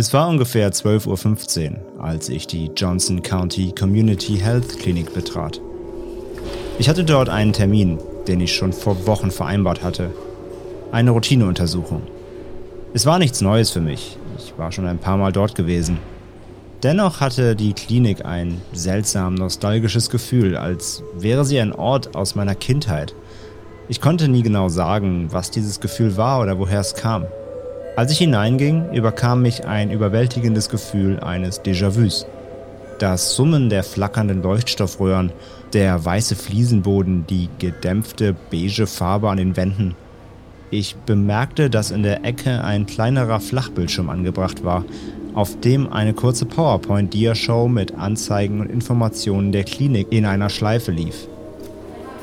Es war ungefähr 12.15 Uhr, als ich die Johnson County Community Health Clinic betrat. Ich hatte dort einen Termin, den ich schon vor Wochen vereinbart hatte. Eine Routineuntersuchung. Es war nichts Neues für mich. Ich war schon ein paar Mal dort gewesen. Dennoch hatte die Klinik ein seltsam nostalgisches Gefühl, als wäre sie ein Ort aus meiner Kindheit. Ich konnte nie genau sagen, was dieses Gefühl war oder woher es kam. Als ich hineinging, überkam mich ein überwältigendes Gefühl eines Déjà-vus. Das Summen der flackernden Leuchtstoffröhren, der weiße Fliesenboden, die gedämpfte beige Farbe an den Wänden. Ich bemerkte, dass in der Ecke ein kleinerer Flachbildschirm angebracht war, auf dem eine kurze PowerPoint-Dia-Show mit Anzeigen und Informationen der Klinik in einer Schleife lief.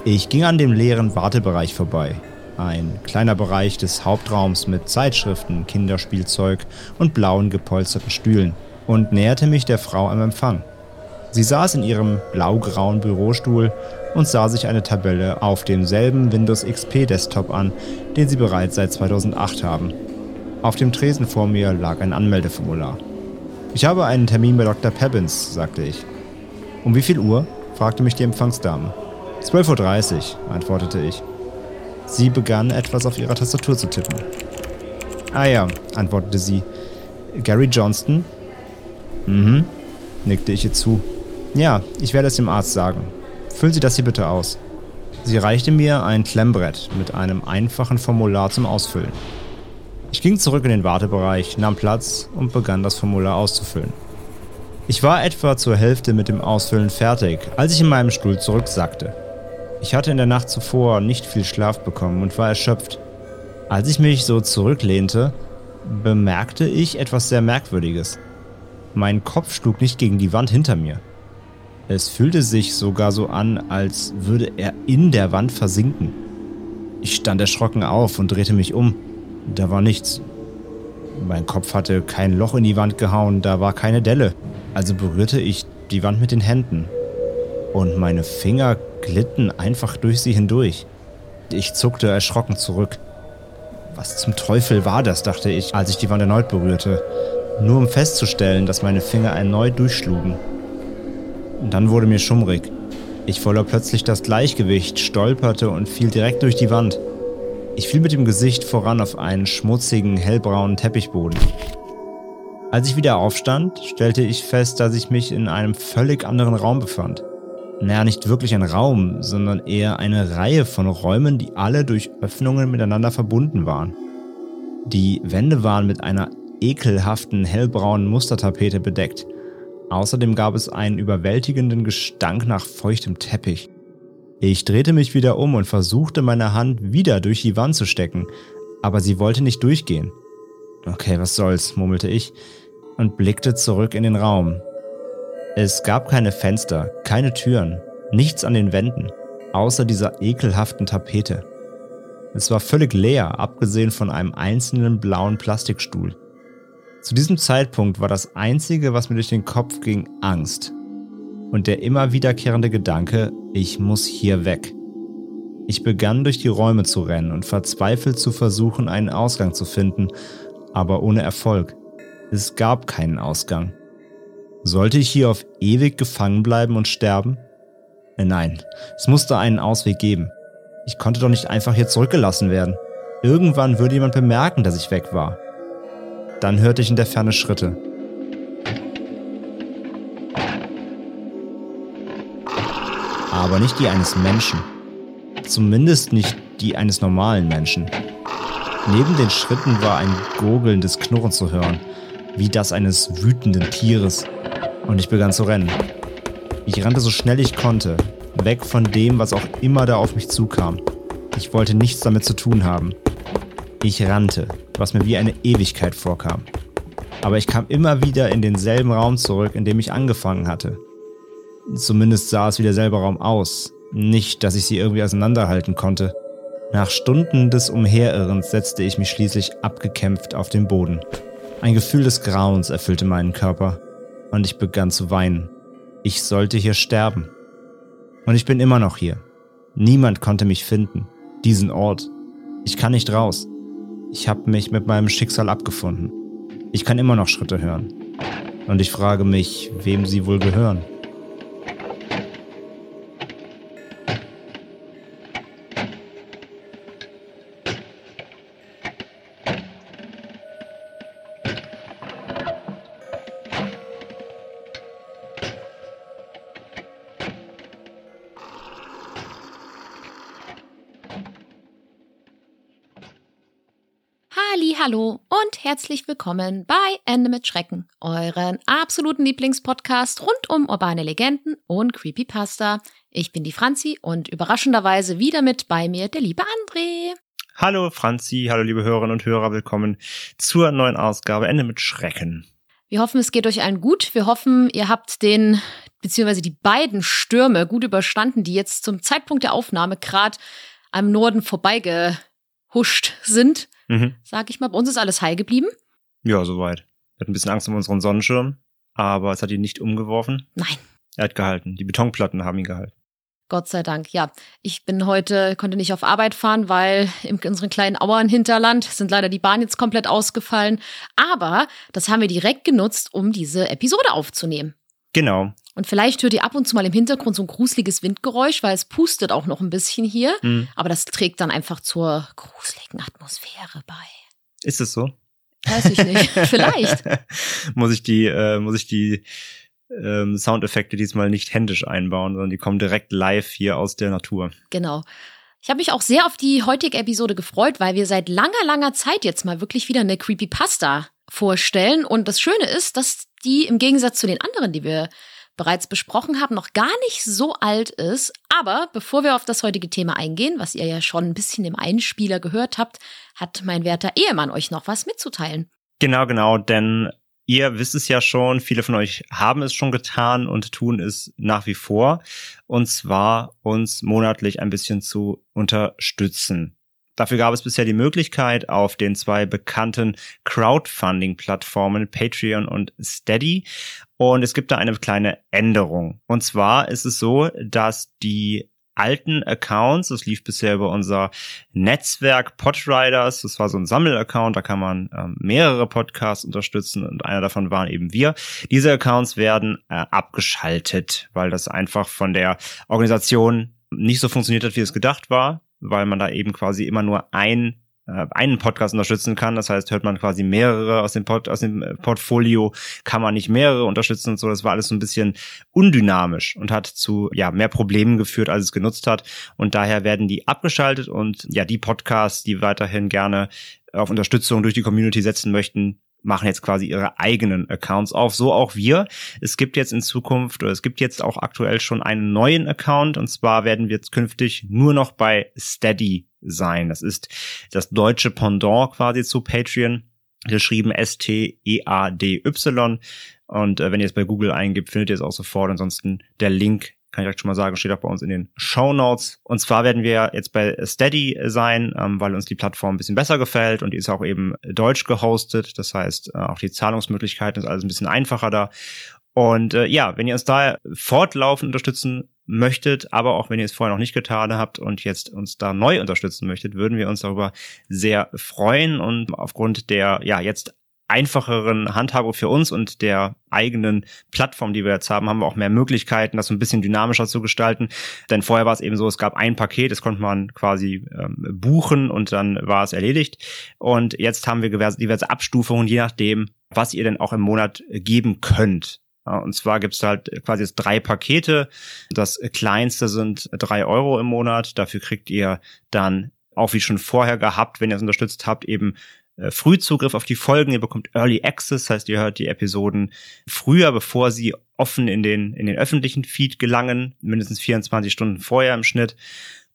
Ich ging an dem leeren Wartebereich vorbei. Ein kleiner Bereich des Hauptraums mit Zeitschriften, Kinderspielzeug und blauen gepolsterten Stühlen und näherte mich der Frau am Empfang. Sie saß in ihrem blaugrauen Bürostuhl und sah sich eine Tabelle auf demselben Windows XP Desktop an, den sie bereits seit 2008 haben. Auf dem Tresen vor mir lag ein Anmeldeformular. Ich habe einen Termin bei Dr. Pebbins, sagte ich. Um wie viel Uhr? fragte mich die Empfangsdame. 12.30 Uhr, antwortete ich. Sie begann etwas auf ihrer Tastatur zu tippen. Ah ja, antwortete sie. Gary Johnston? Mhm, nickte ich ihr zu. Ja, ich werde es dem Arzt sagen. Füllen Sie das hier bitte aus. Sie reichte mir ein Klemmbrett mit einem einfachen Formular zum Ausfüllen. Ich ging zurück in den Wartebereich, nahm Platz und begann das Formular auszufüllen. Ich war etwa zur Hälfte mit dem Ausfüllen fertig, als ich in meinem Stuhl zurücksackte. Ich hatte in der Nacht zuvor nicht viel Schlaf bekommen und war erschöpft. Als ich mich so zurücklehnte, bemerkte ich etwas sehr Merkwürdiges. Mein Kopf schlug nicht gegen die Wand hinter mir. Es fühlte sich sogar so an, als würde er in der Wand versinken. Ich stand erschrocken auf und drehte mich um. Da war nichts. Mein Kopf hatte kein Loch in die Wand gehauen, da war keine Delle. Also berührte ich die Wand mit den Händen. Und meine Finger glitten einfach durch sie hindurch. Ich zuckte erschrocken zurück. Was zum Teufel war das, dachte ich, als ich die Wand erneut berührte. Nur um festzustellen, dass meine Finger erneut durchschlugen. Dann wurde mir schummrig. Ich verlor plötzlich das Gleichgewicht, stolperte und fiel direkt durch die Wand. Ich fiel mit dem Gesicht voran auf einen schmutzigen, hellbraunen Teppichboden. Als ich wieder aufstand, stellte ich fest, dass ich mich in einem völlig anderen Raum befand. Naja, nicht wirklich ein Raum, sondern eher eine Reihe von Räumen, die alle durch Öffnungen miteinander verbunden waren. Die Wände waren mit einer ekelhaften hellbraunen Mustertapete bedeckt. Außerdem gab es einen überwältigenden Gestank nach feuchtem Teppich. Ich drehte mich wieder um und versuchte meine Hand wieder durch die Wand zu stecken, aber sie wollte nicht durchgehen. Okay, was soll's, murmelte ich und blickte zurück in den Raum. Es gab keine Fenster, keine Türen, nichts an den Wänden, außer dieser ekelhaften Tapete. Es war völlig leer, abgesehen von einem einzelnen blauen Plastikstuhl. Zu diesem Zeitpunkt war das Einzige, was mir durch den Kopf ging, Angst. Und der immer wiederkehrende Gedanke, ich muss hier weg. Ich begann durch die Räume zu rennen und verzweifelt zu versuchen, einen Ausgang zu finden, aber ohne Erfolg. Es gab keinen Ausgang. Sollte ich hier auf ewig gefangen bleiben und sterben? Äh, Nein, es musste einen Ausweg geben. Ich konnte doch nicht einfach hier zurückgelassen werden. Irgendwann würde jemand bemerken, dass ich weg war. Dann hörte ich in der Ferne Schritte. Aber nicht die eines Menschen. Zumindest nicht die eines normalen Menschen. Neben den Schritten war ein gurgelndes Knurren zu hören, wie das eines wütenden Tieres. Und ich begann zu rennen. Ich rannte so schnell ich konnte, weg von dem, was auch immer da auf mich zukam. Ich wollte nichts damit zu tun haben. Ich rannte, was mir wie eine Ewigkeit vorkam. Aber ich kam immer wieder in denselben Raum zurück, in dem ich angefangen hatte. Zumindest sah es wie derselbe Raum aus. Nicht, dass ich sie irgendwie auseinanderhalten konnte. Nach Stunden des Umherirrens setzte ich mich schließlich abgekämpft auf den Boden. Ein Gefühl des Grauens erfüllte meinen Körper und ich begann zu weinen. Ich sollte hier sterben. Und ich bin immer noch hier. Niemand konnte mich finden. Diesen Ort. Ich kann nicht raus. Ich habe mich mit meinem Schicksal abgefunden. Ich kann immer noch Schritte hören. Und ich frage mich, wem sie wohl gehören. Hallo und herzlich willkommen bei Ende mit Schrecken, euren absoluten Lieblingspodcast rund um urbane Legenden und Creepypasta. Ich bin die Franzi und überraschenderweise wieder mit bei mir der liebe André. Hallo Franzi, hallo liebe Hörerinnen und Hörer, willkommen zur neuen Ausgabe Ende mit Schrecken. Wir hoffen, es geht euch allen gut. Wir hoffen, ihr habt den beziehungsweise die beiden Stürme gut überstanden, die jetzt zum Zeitpunkt der Aufnahme gerade am Norden vorbeigehuscht sind mhm. sag ich mal. Bei uns ist alles heil geblieben. Ja, soweit. Er hat ein bisschen Angst um unseren Sonnenschirm, aber es hat ihn nicht umgeworfen. Nein. Er hat gehalten. Die Betonplatten haben ihn gehalten. Gott sei Dank, ja. Ich bin heute, konnte nicht auf Arbeit fahren, weil in unserem kleinen Auern-Hinterland sind leider die Bahnen jetzt komplett ausgefallen. Aber das haben wir direkt genutzt, um diese Episode aufzunehmen. Genau. Und vielleicht hört ihr ab und zu mal im Hintergrund so ein gruseliges Windgeräusch, weil es pustet auch noch ein bisschen hier. Mhm. Aber das trägt dann einfach zur gruseligen Atmosphäre bei. Ist es so? Weiß ich nicht. vielleicht. muss ich die, äh, muss ich die ähm, Soundeffekte diesmal nicht händisch einbauen, sondern die kommen direkt live hier aus der Natur. Genau. Ich habe mich auch sehr auf die heutige Episode gefreut, weil wir seit langer, langer Zeit jetzt mal wirklich wieder eine Creepypasta vorstellen. Und das Schöne ist, dass die im Gegensatz zu den anderen, die wir bereits besprochen haben, noch gar nicht so alt ist. Aber bevor wir auf das heutige Thema eingehen, was ihr ja schon ein bisschen im Einspieler gehört habt, hat mein werter Ehemann euch noch was mitzuteilen. Genau, genau, denn ihr wisst es ja schon, viele von euch haben es schon getan und tun es nach wie vor. Und zwar uns monatlich ein bisschen zu unterstützen. Dafür gab es bisher die Möglichkeit auf den zwei bekannten Crowdfunding-Plattformen Patreon und Steady. Und es gibt da eine kleine Änderung. Und zwar ist es so, dass die alten Accounts, das lief bisher über unser Netzwerk Podriders, das war so ein Sammelaccount, da kann man ähm, mehrere Podcasts unterstützen und einer davon waren eben wir. Diese Accounts werden äh, abgeschaltet, weil das einfach von der Organisation nicht so funktioniert hat, wie es gedacht war weil man da eben quasi immer nur ein äh, einen Podcast unterstützen kann. Das heißt, hört man quasi mehrere aus dem, Pod, aus dem äh, Portfolio, kann man nicht mehrere unterstützen und so. Das war alles so ein bisschen undynamisch und hat zu ja mehr Problemen geführt, als es genutzt hat. Und daher werden die abgeschaltet und ja, die Podcasts, die weiterhin gerne auf Unterstützung durch die Community setzen möchten, machen jetzt quasi ihre eigenen Accounts auf. So auch wir. Es gibt jetzt in Zukunft oder es gibt jetzt auch aktuell schon einen neuen Account und zwar werden wir jetzt künftig nur noch bei Steady sein. Das ist das deutsche Pendant quasi zu Patreon. Geschrieben S-T-E-A-D-Y. Und äh, wenn ihr es bei Google eingibt, findet ihr es auch sofort. Ansonsten der Link kann ich direkt schon mal sagen, steht auch bei uns in den Show Notes. Und zwar werden wir jetzt bei Steady sein, ähm, weil uns die Plattform ein bisschen besser gefällt und die ist auch eben deutsch gehostet. Das heißt, äh, auch die Zahlungsmöglichkeiten ist alles ein bisschen einfacher da. Und äh, ja, wenn ihr uns da fortlaufend unterstützen möchtet, aber auch wenn ihr es vorher noch nicht getan habt und jetzt uns da neu unterstützen möchtet, würden wir uns darüber sehr freuen und aufgrund der ja jetzt einfacheren Handhabung für uns und der eigenen Plattform, die wir jetzt haben, haben wir auch mehr Möglichkeiten, das so ein bisschen dynamischer zu gestalten. Denn vorher war es eben so, es gab ein Paket, das konnte man quasi ähm, buchen und dann war es erledigt. Und jetzt haben wir diverse Abstufungen, je nachdem, was ihr denn auch im Monat geben könnt. Und zwar gibt's halt quasi jetzt drei Pakete. Das kleinste sind drei Euro im Monat. Dafür kriegt ihr dann auch wie schon vorher gehabt, wenn ihr es unterstützt habt, eben äh, Frühzugriff auf die Folgen, ihr bekommt Early Access, heißt, ihr hört die Episoden früher, bevor sie offen in den, in den öffentlichen Feed gelangen, mindestens 24 Stunden vorher im Schnitt.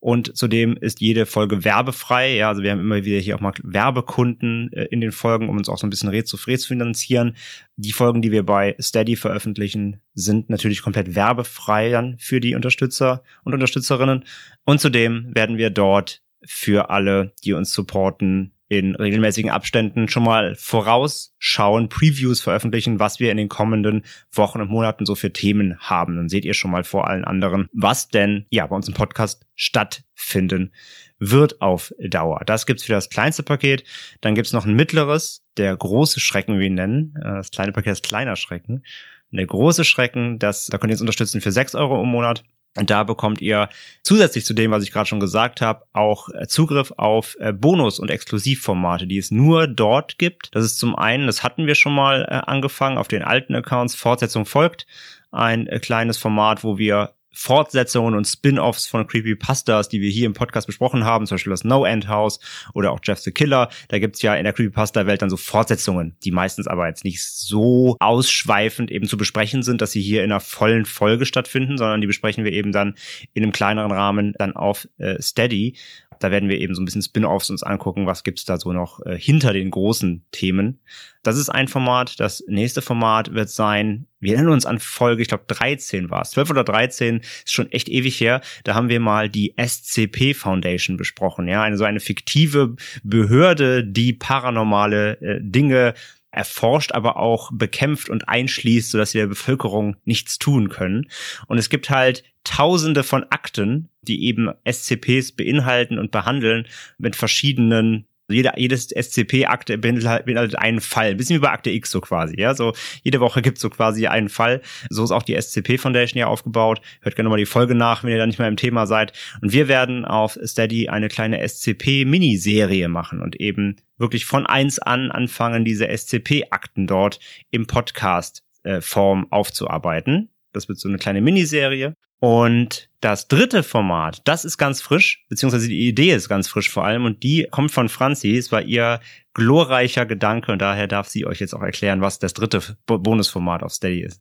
Und zudem ist jede Folge werbefrei. Ja, also wir haben immer wieder hier auch mal Werbekunden äh, in den Folgen, um uns auch so ein bisschen Red zu Fred zu finanzieren. Die Folgen, die wir bei Steady veröffentlichen, sind natürlich komplett werbefrei dann für die Unterstützer und Unterstützerinnen. Und zudem werden wir dort für alle, die uns supporten, in regelmäßigen Abständen schon mal vorausschauen, Previews veröffentlichen, was wir in den kommenden Wochen und Monaten so für Themen haben. Dann seht ihr schon mal vor allen anderen, was denn ja bei uns im Podcast stattfinden wird auf Dauer. Das gibt's für das kleinste Paket. Dann gibt's noch ein mittleres, der große Schrecken, wie wir ihn nennen. Äh, das kleine Paket ist kleiner Schrecken. Der große Schrecken, das, da könnt ihr uns unterstützen für sechs Euro im Monat. Und da bekommt ihr zusätzlich zu dem, was ich gerade schon gesagt habe, auch äh, Zugriff auf äh, Bonus- und Exklusivformate, die es nur dort gibt. Das ist zum einen, das hatten wir schon mal äh, angefangen auf den alten Accounts, Fortsetzung folgt, ein kleines Format, wo wir Fortsetzungen und Spin-offs von Creepypastas, die wir hier im Podcast besprochen haben, zum Beispiel das No End House oder auch Jeff the Killer. Da gibt's ja in der Creepypasta-Welt dann so Fortsetzungen, die meistens aber jetzt nicht so ausschweifend eben zu besprechen sind, dass sie hier in einer vollen Folge stattfinden, sondern die besprechen wir eben dann in einem kleineren Rahmen dann auf äh, Steady. Da werden wir eben so ein bisschen Spin-offs uns angucken, was gibt's da so noch äh, hinter den großen Themen. Das ist ein Format. Das nächste Format wird sein, wir erinnern uns an Folge, ich glaube 13 war es, 12 oder 13, ist schon echt ewig her. Da haben wir mal die SCP Foundation besprochen, ja, eine so eine fiktive Behörde, die paranormale äh, Dinge erforscht, aber auch bekämpft und einschließt, sodass sie der Bevölkerung nichts tun können. Und es gibt halt tausende von Akten, die eben SCPs beinhalten und behandeln mit verschiedenen jeder, jedes SCP-Akte beinhaltet einen Fall. Ein bisschen wie bei Akte X so quasi, ja. So, jede Woche gibt es so quasi einen Fall. So ist auch die SCP Foundation ja aufgebaut. Hört gerne mal die Folge nach, wenn ihr da nicht mehr im Thema seid. Und wir werden auf Steady eine kleine SCP-Miniserie machen und eben wirklich von eins an anfangen, diese SCP-Akten dort im Podcast-Form äh, aufzuarbeiten. Das wird so eine kleine Miniserie. Und das dritte Format, das ist ganz frisch, beziehungsweise die Idee ist ganz frisch vor allem und die kommt von Franzi. Es war ihr glorreicher Gedanke und daher darf sie euch jetzt auch erklären, was das dritte Bonusformat auf Steady ist.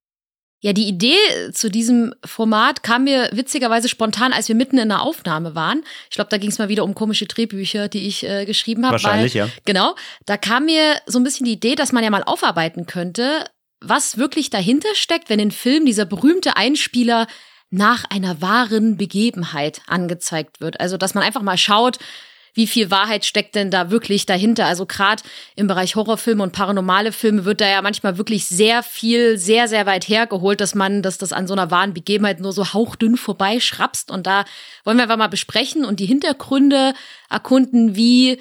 Ja, die Idee zu diesem Format kam mir witzigerweise spontan, als wir mitten in der Aufnahme waren. Ich glaube, da ging es mal wieder um komische Drehbücher, die ich äh, geschrieben habe. Wahrscheinlich, weil, ja. Genau. Da kam mir so ein bisschen die Idee, dass man ja mal aufarbeiten könnte, was wirklich dahinter steckt, wenn in Film dieser berühmte Einspieler nach einer wahren Begebenheit angezeigt wird. Also, dass man einfach mal schaut, wie viel Wahrheit steckt denn da wirklich dahinter? Also gerade im Bereich Horrorfilme und paranormale Filme wird da ja manchmal wirklich sehr viel, sehr, sehr weit hergeholt, dass man, dass das an so einer wahren Begebenheit nur so hauchdünn vorbeischrapst. Und da wollen wir einfach mal besprechen und die Hintergründe erkunden, wie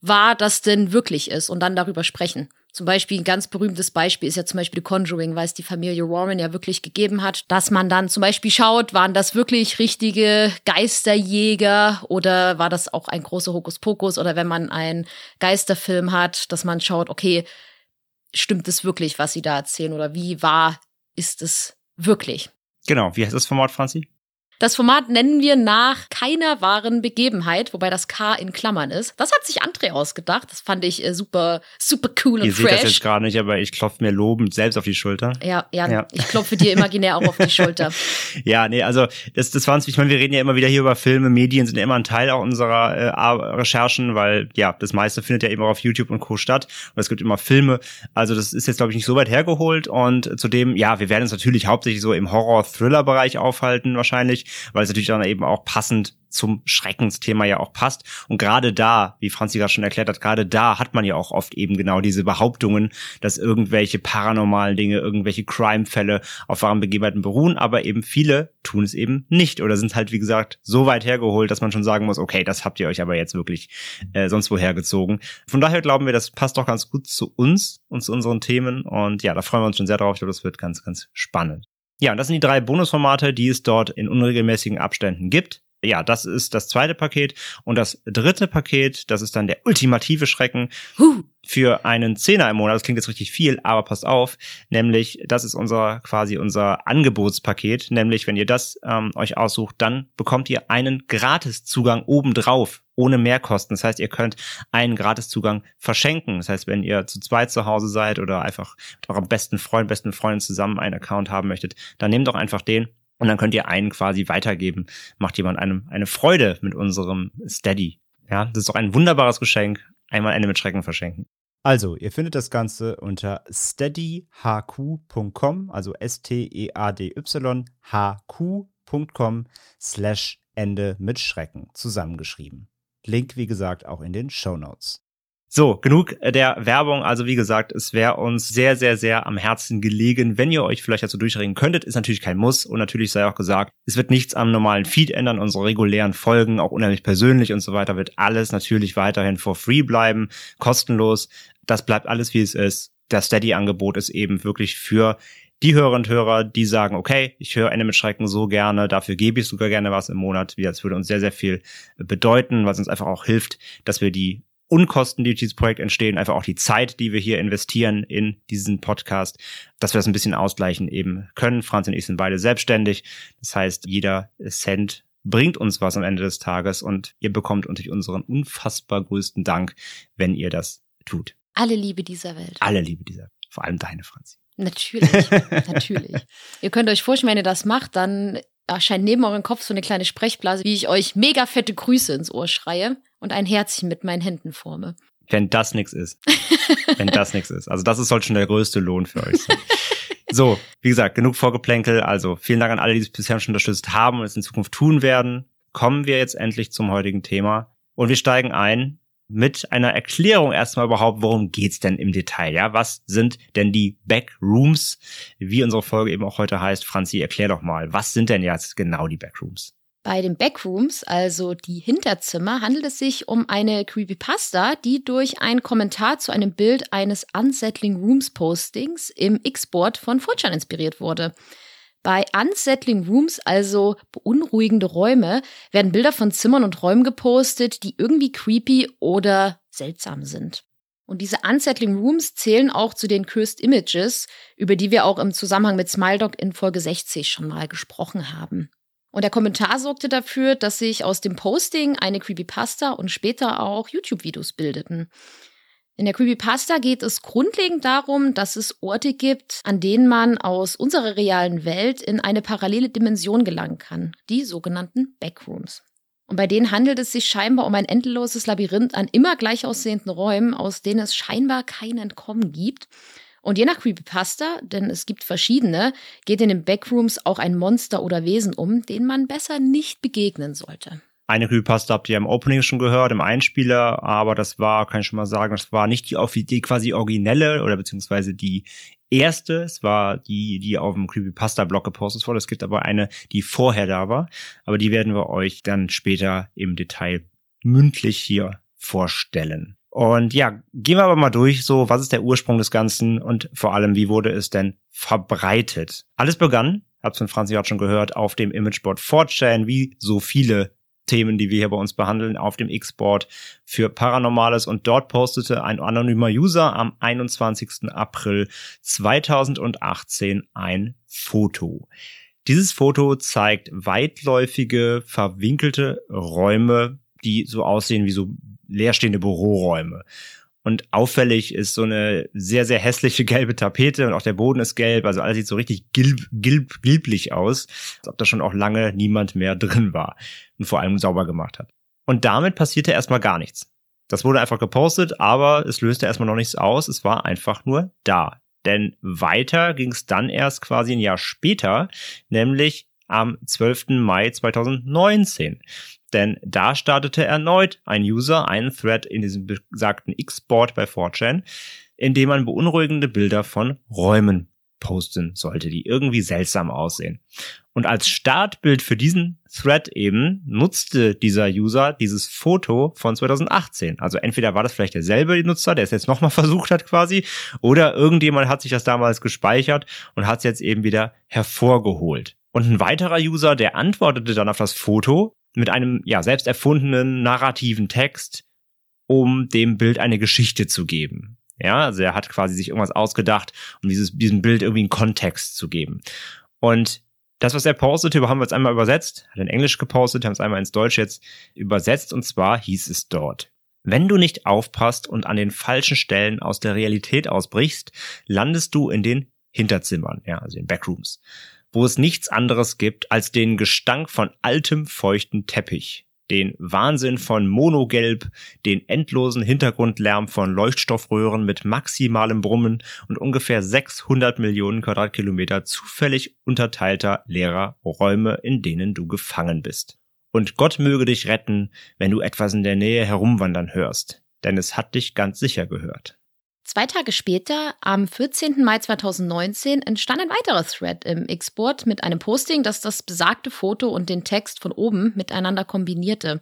wahr das denn wirklich ist und dann darüber sprechen. Zum Beispiel ein ganz berühmtes Beispiel ist ja zum Beispiel Conjuring, weil es die Familie Warren ja wirklich gegeben hat, dass man dann zum Beispiel schaut, waren das wirklich richtige Geisterjäger oder war das auch ein großer Hokuspokus oder wenn man einen Geisterfilm hat, dass man schaut, okay, stimmt es wirklich, was sie da erzählen oder wie wahr ist es wirklich? Genau, wie heißt das Format, Franzi? Das Format nennen wir nach keiner wahren Begebenheit, wobei das K in Klammern ist. Das hat sich André ausgedacht. Das fand ich äh, super, super cool und Ihr fresh. seht das jetzt gerade nicht, aber ich klopfe mir lobend selbst auf die Schulter. Ja, ja, ja. ich klopfe dir imaginär auch auf die Schulter. ja, nee, also das, das war uns, ich meine, wir reden ja immer wieder hier über Filme, Medien sind ja immer ein Teil auch unserer äh, Recherchen, weil ja, das meiste findet ja eben auch auf YouTube und Co. statt. Und es gibt immer Filme. Also das ist jetzt, glaube ich, nicht so weit hergeholt. Und zudem, ja, wir werden uns natürlich hauptsächlich so im Horror-Thriller-Bereich aufhalten, wahrscheinlich weil es natürlich dann eben auch passend zum Schreckensthema ja auch passt. Und gerade da, wie Franzi gerade schon erklärt hat, gerade da hat man ja auch oft eben genau diese Behauptungen, dass irgendwelche paranormalen Dinge, irgendwelche Crime-Fälle auf wahren Begebenheiten beruhen, aber eben viele tun es eben nicht oder sind halt, wie gesagt, so weit hergeholt, dass man schon sagen muss, okay, das habt ihr euch aber jetzt wirklich äh, sonst woher gezogen. Von daher glauben wir, das passt doch ganz gut zu uns und zu unseren Themen. Und ja, da freuen wir uns schon sehr drauf. Ich glaube, das wird ganz, ganz spannend. Ja, und das sind die drei Bonusformate, die es dort in unregelmäßigen Abständen gibt. Ja, das ist das zweite Paket. Und das dritte Paket, das ist dann der ultimative Schrecken Huh. für einen Zehner im Monat. Das klingt jetzt richtig viel, aber passt auf. Nämlich, das ist unser quasi unser Angebotspaket. Nämlich, wenn ihr das ähm, euch aussucht, dann bekommt ihr einen Gratiszugang obendrauf ohne Mehrkosten. Das heißt, ihr könnt einen Gratiszugang verschenken. Das heißt, wenn ihr zu zweit zu Hause seid oder einfach mit eurem besten Freund, besten Freundin zusammen einen Account haben möchtet, dann nehmt doch einfach den und dann könnt ihr einen quasi weitergeben. Macht jemand einem eine Freude mit unserem Steady. Ja, das ist doch ein wunderbares Geschenk. Einmal eine mit Schrecken verschenken. Also, ihr findet das Ganze unter steadyhq.com, also S-T-E-A-D-Y H-Q.com slash Ende mit Schrecken zusammengeschrieben. Link, wie gesagt, auch in den Show Notes. So, genug der Werbung. Also wie gesagt, es wäre uns sehr, sehr, sehr am Herzen gelegen, wenn ihr euch vielleicht dazu durchregen könntet. Ist natürlich kein Muss und natürlich sei auch gesagt, es wird nichts am normalen Feed ändern. Unsere regulären Folgen, auch unheimlich persönlich und so weiter, wird alles natürlich weiterhin for free bleiben, kostenlos. Das bleibt alles wie es ist. Das Steady-Angebot ist eben wirklich für die Hörerinnen und Hörer, die sagen, okay, ich höre Ende mit Schrecken so gerne, dafür gebe ich sogar gerne was im Monat. Das würde uns sehr, sehr viel bedeuten, was uns einfach auch hilft, dass wir die Unkosten, die durch dieses Projekt entstehen, einfach auch die Zeit, die wir hier investieren in diesen Podcast, dass wir das ein bisschen ausgleichen eben können. Franz und ich sind beide selbstständig. Das heißt, jeder Cent bringt uns was am Ende des Tages und ihr bekommt natürlich unseren unfassbar größten Dank, wenn ihr das tut. Alle Liebe dieser Welt. Alle Liebe dieser, Welt. vor allem deine, Franzi. Natürlich, natürlich. Ihr könnt euch vorstellen, wenn ihr das macht, dann erscheint neben eurem Kopf so eine kleine Sprechblase, wie ich euch mega fette Grüße ins Ohr schreie und ein Herzchen mit meinen Händen forme. Wenn das nix ist. Wenn das nix ist. Also das ist halt schon der größte Lohn für euch. So, wie gesagt, genug Vorgeplänkel. Also vielen Dank an alle, die es bisher schon unterstützt haben und es in Zukunft tun werden. Kommen wir jetzt endlich zum heutigen Thema. Und wir steigen ein mit einer Erklärung erstmal überhaupt, worum geht's denn im Detail? Ja, was sind denn die Backrooms, wie unsere Folge eben auch heute heißt? Franzi, erklär doch mal, was sind denn jetzt genau die Backrooms? Bei den Backrooms, also die Hinterzimmer, handelt es sich um eine Creepypasta, die durch einen Kommentar zu einem Bild eines Unsettling Rooms Postings im X-Board von Fortran inspiriert wurde. Bei Unsettling Rooms, also beunruhigende Räume, werden Bilder von Zimmern und Räumen gepostet, die irgendwie creepy oder seltsam sind. Und diese Unsettling Rooms zählen auch zu den Cursed Images, über die wir auch im Zusammenhang mit SmileDoc in Folge 60 schon mal gesprochen haben. Und der Kommentar sorgte dafür, dass sich aus dem Posting eine Creepypasta und später auch YouTube-Videos bildeten. In der Creepypasta geht es grundlegend darum, dass es Orte gibt, an denen man aus unserer realen Welt in eine parallele Dimension gelangen kann, die sogenannten Backrooms. Und bei denen handelt es sich scheinbar um ein endloses Labyrinth an immer gleich aussehenden Räumen, aus denen es scheinbar kein Entkommen gibt. Und je nach Creepypasta, denn es gibt verschiedene, geht in den Backrooms auch ein Monster oder Wesen um, denen man besser nicht begegnen sollte. Eine Creepypasta habt ihr im Opening schon gehört, im Einspieler, aber das war, kann ich schon mal sagen, das war nicht die, die quasi originelle oder beziehungsweise die erste. Es war die, die auf dem Creepypasta-Blog gepostet wurde. Es gibt aber eine, die vorher da war. Aber die werden wir euch dann später im Detail mündlich hier vorstellen. Und ja, gehen wir aber mal durch, so, was ist der Ursprung des Ganzen und vor allem, wie wurde es denn verbreitet? Alles begann, hab's von Franzi auch schon gehört, auf dem Imageboard 4chan, wie so viele Themen, die wir hier bei uns behandeln, auf dem X-Board für Paranormales und dort postete ein anonymer User am 21. April 2018 ein Foto. Dieses Foto zeigt weitläufige, verwinkelte Räume, die so aussehen wie so leerstehende Büroräume. Und auffällig ist so eine sehr, sehr hässliche gelbe Tapete und auch der Boden ist gelb. Also alles sieht so richtig gilb, gilb, gilblich aus, als ob da schon auch lange niemand mehr drin war und vor allem sauber gemacht hat. Und damit passierte erstmal gar nichts. Das wurde einfach gepostet, aber es löste erstmal noch nichts aus. Es war einfach nur da. Denn weiter ging es dann erst quasi ein Jahr später, nämlich am 12. Mai 2019. Denn da startete erneut ein User einen Thread in diesem besagten X-Board bei 4chan, in dem man beunruhigende Bilder von Räumen posten sollte, die irgendwie seltsam aussehen. Und als Startbild für diesen Thread eben nutzte dieser User dieses Foto von 2018. Also entweder war das vielleicht derselbe Nutzer, der es jetzt nochmal versucht hat quasi, oder irgendjemand hat sich das damals gespeichert und hat es jetzt eben wieder hervorgeholt. Und ein weiterer User, der antwortete dann auf das Foto mit einem ja selbst erfundenen narrativen Text, um dem Bild eine Geschichte zu geben. Ja, also er hat quasi sich irgendwas ausgedacht, um dieses, diesem Bild irgendwie einen Kontext zu geben. Und das, was er postete, haben wir jetzt einmal übersetzt, hat in Englisch gepostet, haben es einmal ins Deutsch jetzt übersetzt und zwar hieß es dort. Wenn du nicht aufpasst und an den falschen Stellen aus der Realität ausbrichst, landest du in den Hinterzimmern, ja, also in Backrooms, wo es nichts anderes gibt als den Gestank von altem, feuchten Teppich den Wahnsinn von Monogelb, den endlosen Hintergrundlärm von Leuchtstoffröhren mit maximalem Brummen und ungefähr 600 Millionen Quadratkilometer zufällig unterteilter leerer Räume, in denen du gefangen bist. Und Gott möge dich retten, wenn du etwas in der Nähe herumwandern hörst, denn es hat dich ganz sicher gehört. Zwei Tage später, am 14. Mai 2019, entstand ein weiterer Thread im Export mit einem Posting, das das besagte Foto und den Text von oben miteinander kombinierte.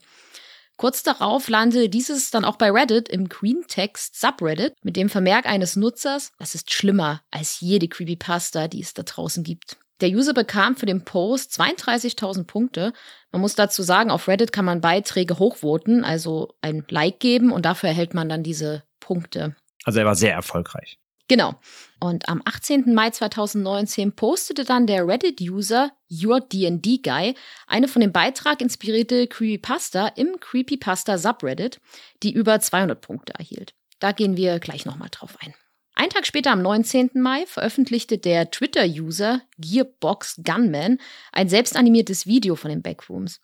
Kurz darauf landete dieses dann auch bei Reddit im Green Text Subreddit mit dem Vermerk eines Nutzers, das ist schlimmer als jede Creepypasta, die es da draußen gibt. Der User bekam für den Post 32.000 Punkte. Man muss dazu sagen, auf Reddit kann man Beiträge hochvoten, also ein Like geben und dafür erhält man dann diese Punkte. Also er war sehr erfolgreich. Genau. Und am 18. Mai 2019 postete dann der Reddit-User Your D&D Guy eine von dem Beitrag inspirierte Creepypasta im Creepypasta Subreddit, die über 200 Punkte erhielt. Da gehen wir gleich nochmal drauf ein. Ein Tag später, am 19. Mai, veröffentlichte der Twitter-User Gearbox Gunman ein selbstanimiertes Video von den Backrooms.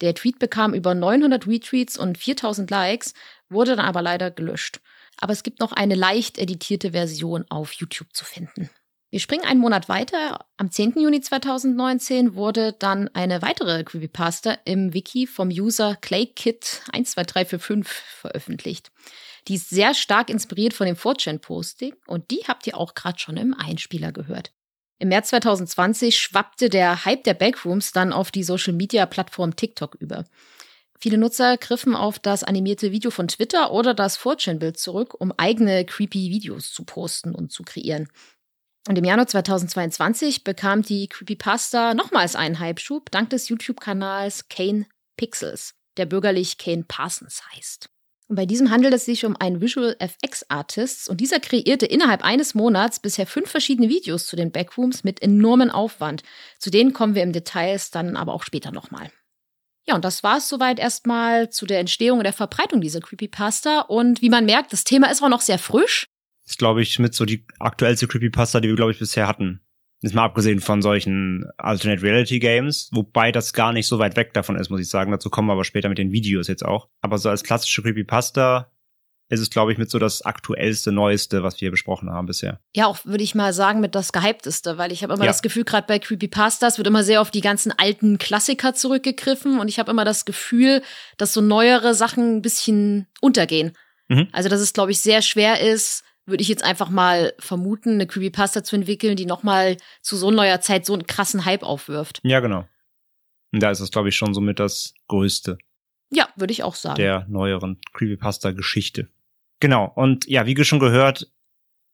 Der Tweet bekam über 900 Retweets und 4000 Likes, wurde dann aber leider gelöscht aber es gibt noch eine leicht editierte Version auf YouTube zu finden. Wir springen einen Monat weiter. Am 10. Juni 2019 wurde dann eine weitere Creepypasta im Wiki vom User ClayKit12345 veröffentlicht. Die ist sehr stark inspiriert von dem 4chan-Posting und die habt ihr auch gerade schon im Einspieler gehört. Im März 2020 schwappte der Hype der Backrooms dann auf die Social-Media-Plattform TikTok über. Viele Nutzer griffen auf das animierte Video von Twitter oder das 4chan-Bild zurück, um eigene creepy Videos zu posten und zu kreieren. Und im Januar 2022 bekam die Creepypasta nochmals einen Hypeschub dank des YouTube-Kanals Kane Pixels, der bürgerlich Kane Parsons heißt. Und bei diesem handelt es sich um einen Visual FX Artist und dieser kreierte innerhalb eines Monats bisher fünf verschiedene Videos zu den Backrooms mit enormem Aufwand. Zu denen kommen wir im Details dann aber auch später nochmal. Ja, und das war es soweit erstmal zu der Entstehung und der Verbreitung dieser Creepypasta. Und wie man merkt, das Thema ist auch noch sehr frisch. Ist, glaube ich, mit so die aktuellste Creepypasta, die wir, glaube ich, bisher hatten. Ist mal abgesehen von solchen Alternate Reality Games, wobei das gar nicht so weit weg davon ist, muss ich sagen. Dazu kommen wir aber später mit den Videos jetzt auch. Aber so als klassische Creepypasta ist es, glaube ich, mit so das aktuellste, neueste, was wir besprochen haben bisher. Ja, auch würde ich mal sagen, mit das gehypteste, weil ich habe immer ja. das Gefühl, gerade bei Creepypastas wird immer sehr auf die ganzen alten Klassiker zurückgegriffen und ich habe immer das Gefühl, dass so neuere Sachen ein bisschen untergehen. Mhm. Also, dass es, glaube ich, sehr schwer ist, würde ich jetzt einfach mal vermuten, eine Creepypasta zu entwickeln, die nochmal zu so neuer Zeit so einen krassen Hype aufwirft. Ja, genau. Und da ist es, glaube ich, schon somit das Größte. Ja, würde ich auch sagen. Der neueren Creepypasta-Geschichte. Genau. Und ja, wie schon gehört,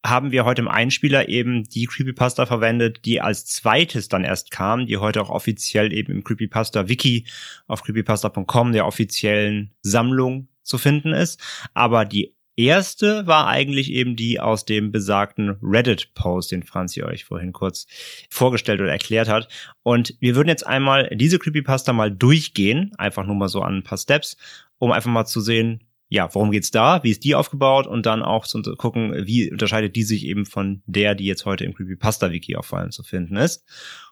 haben wir heute im Einspieler eben die Creepypasta verwendet, die als zweites dann erst kam, die heute auch offiziell eben im Creepypasta Wiki auf creepypasta.com der offiziellen Sammlung zu finden ist. Aber die erste war eigentlich eben die aus dem besagten Reddit-Post, den Franzi euch vorhin kurz vorgestellt oder erklärt hat. Und wir würden jetzt einmal diese Creepypasta mal durchgehen, einfach nur mal so an ein paar Steps, um einfach mal zu sehen, ja, worum geht's da? Wie ist die aufgebaut? Und dann auch zu gucken, wie unterscheidet die sich eben von der, die jetzt heute im Creepypasta-Wiki auf allem zu finden ist.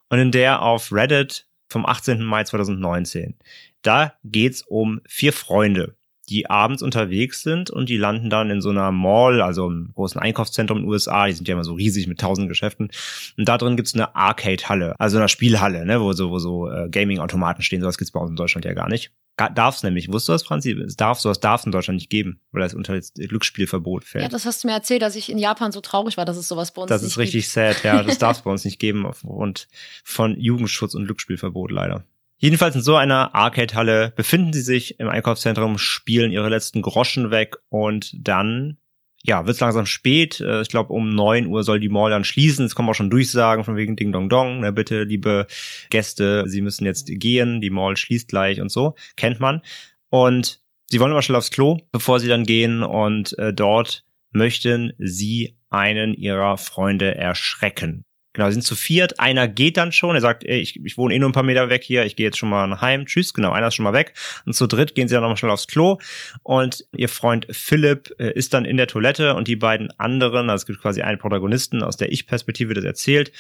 Und in der auf Reddit vom 18. Mai 2019. Da geht's um vier Freunde, die abends unterwegs sind und die landen dann in so einer Mall, also im großen Einkaufszentrum in den USA. Die sind ja immer so riesig mit tausend Geschäften. Und da drin gibt's eine Arcade-Halle, also eine Spielhalle, ne, wo so, wo so äh, Gaming-Automaten stehen. Sowas gibt's bei uns in Deutschland ja gar nicht. Darf es nämlich. Wusstest du das, Franzi? Es darf, sowas darf es in Deutschland nicht geben, weil das unter das Glücksspielverbot fällt. Ja, das hast du mir erzählt, dass ich in Japan so traurig war, dass es sowas bei uns das nicht gibt. Das ist richtig sad, ja. Das darf es bei uns nicht geben aufgrund von Jugendschutz und Glücksspielverbot leider. Jedenfalls in so einer Arcade-Halle befinden sie sich im Einkaufszentrum, spielen ihre letzten Groschen weg und dann ja, wird langsam spät. Äh, Ich glaube, um neun Uhr soll die Mall dann schließen. Es kommen auch schon Durchsagen von wegen Ding Dong Dong. Ne, bitte, liebe Gäste, Sie müssen jetzt gehen. Die Mall schließt gleich und so. Kennt man. Und sie wollen aber schnell aufs Klo, bevor sie dann gehen. Und äh, dort möchten sie einen ihrer Freunde erschrecken. Genau, sie sind zu viert. Einer geht dann schon. Er sagt, ey, ich, ich wohne eh nur ein paar Meter weg hier. Ich gehe jetzt schon mal nach Heim. Tschüss. Genau, einer ist schon mal weg. Und zu dritt gehen sie dann nochmal schnell aufs Klo. Und ihr Freund Philipp äh, ist dann in der Toilette und die beiden anderen, also es gibt quasi einen Protagonisten aus der Ich-Perspektive, das erzählt.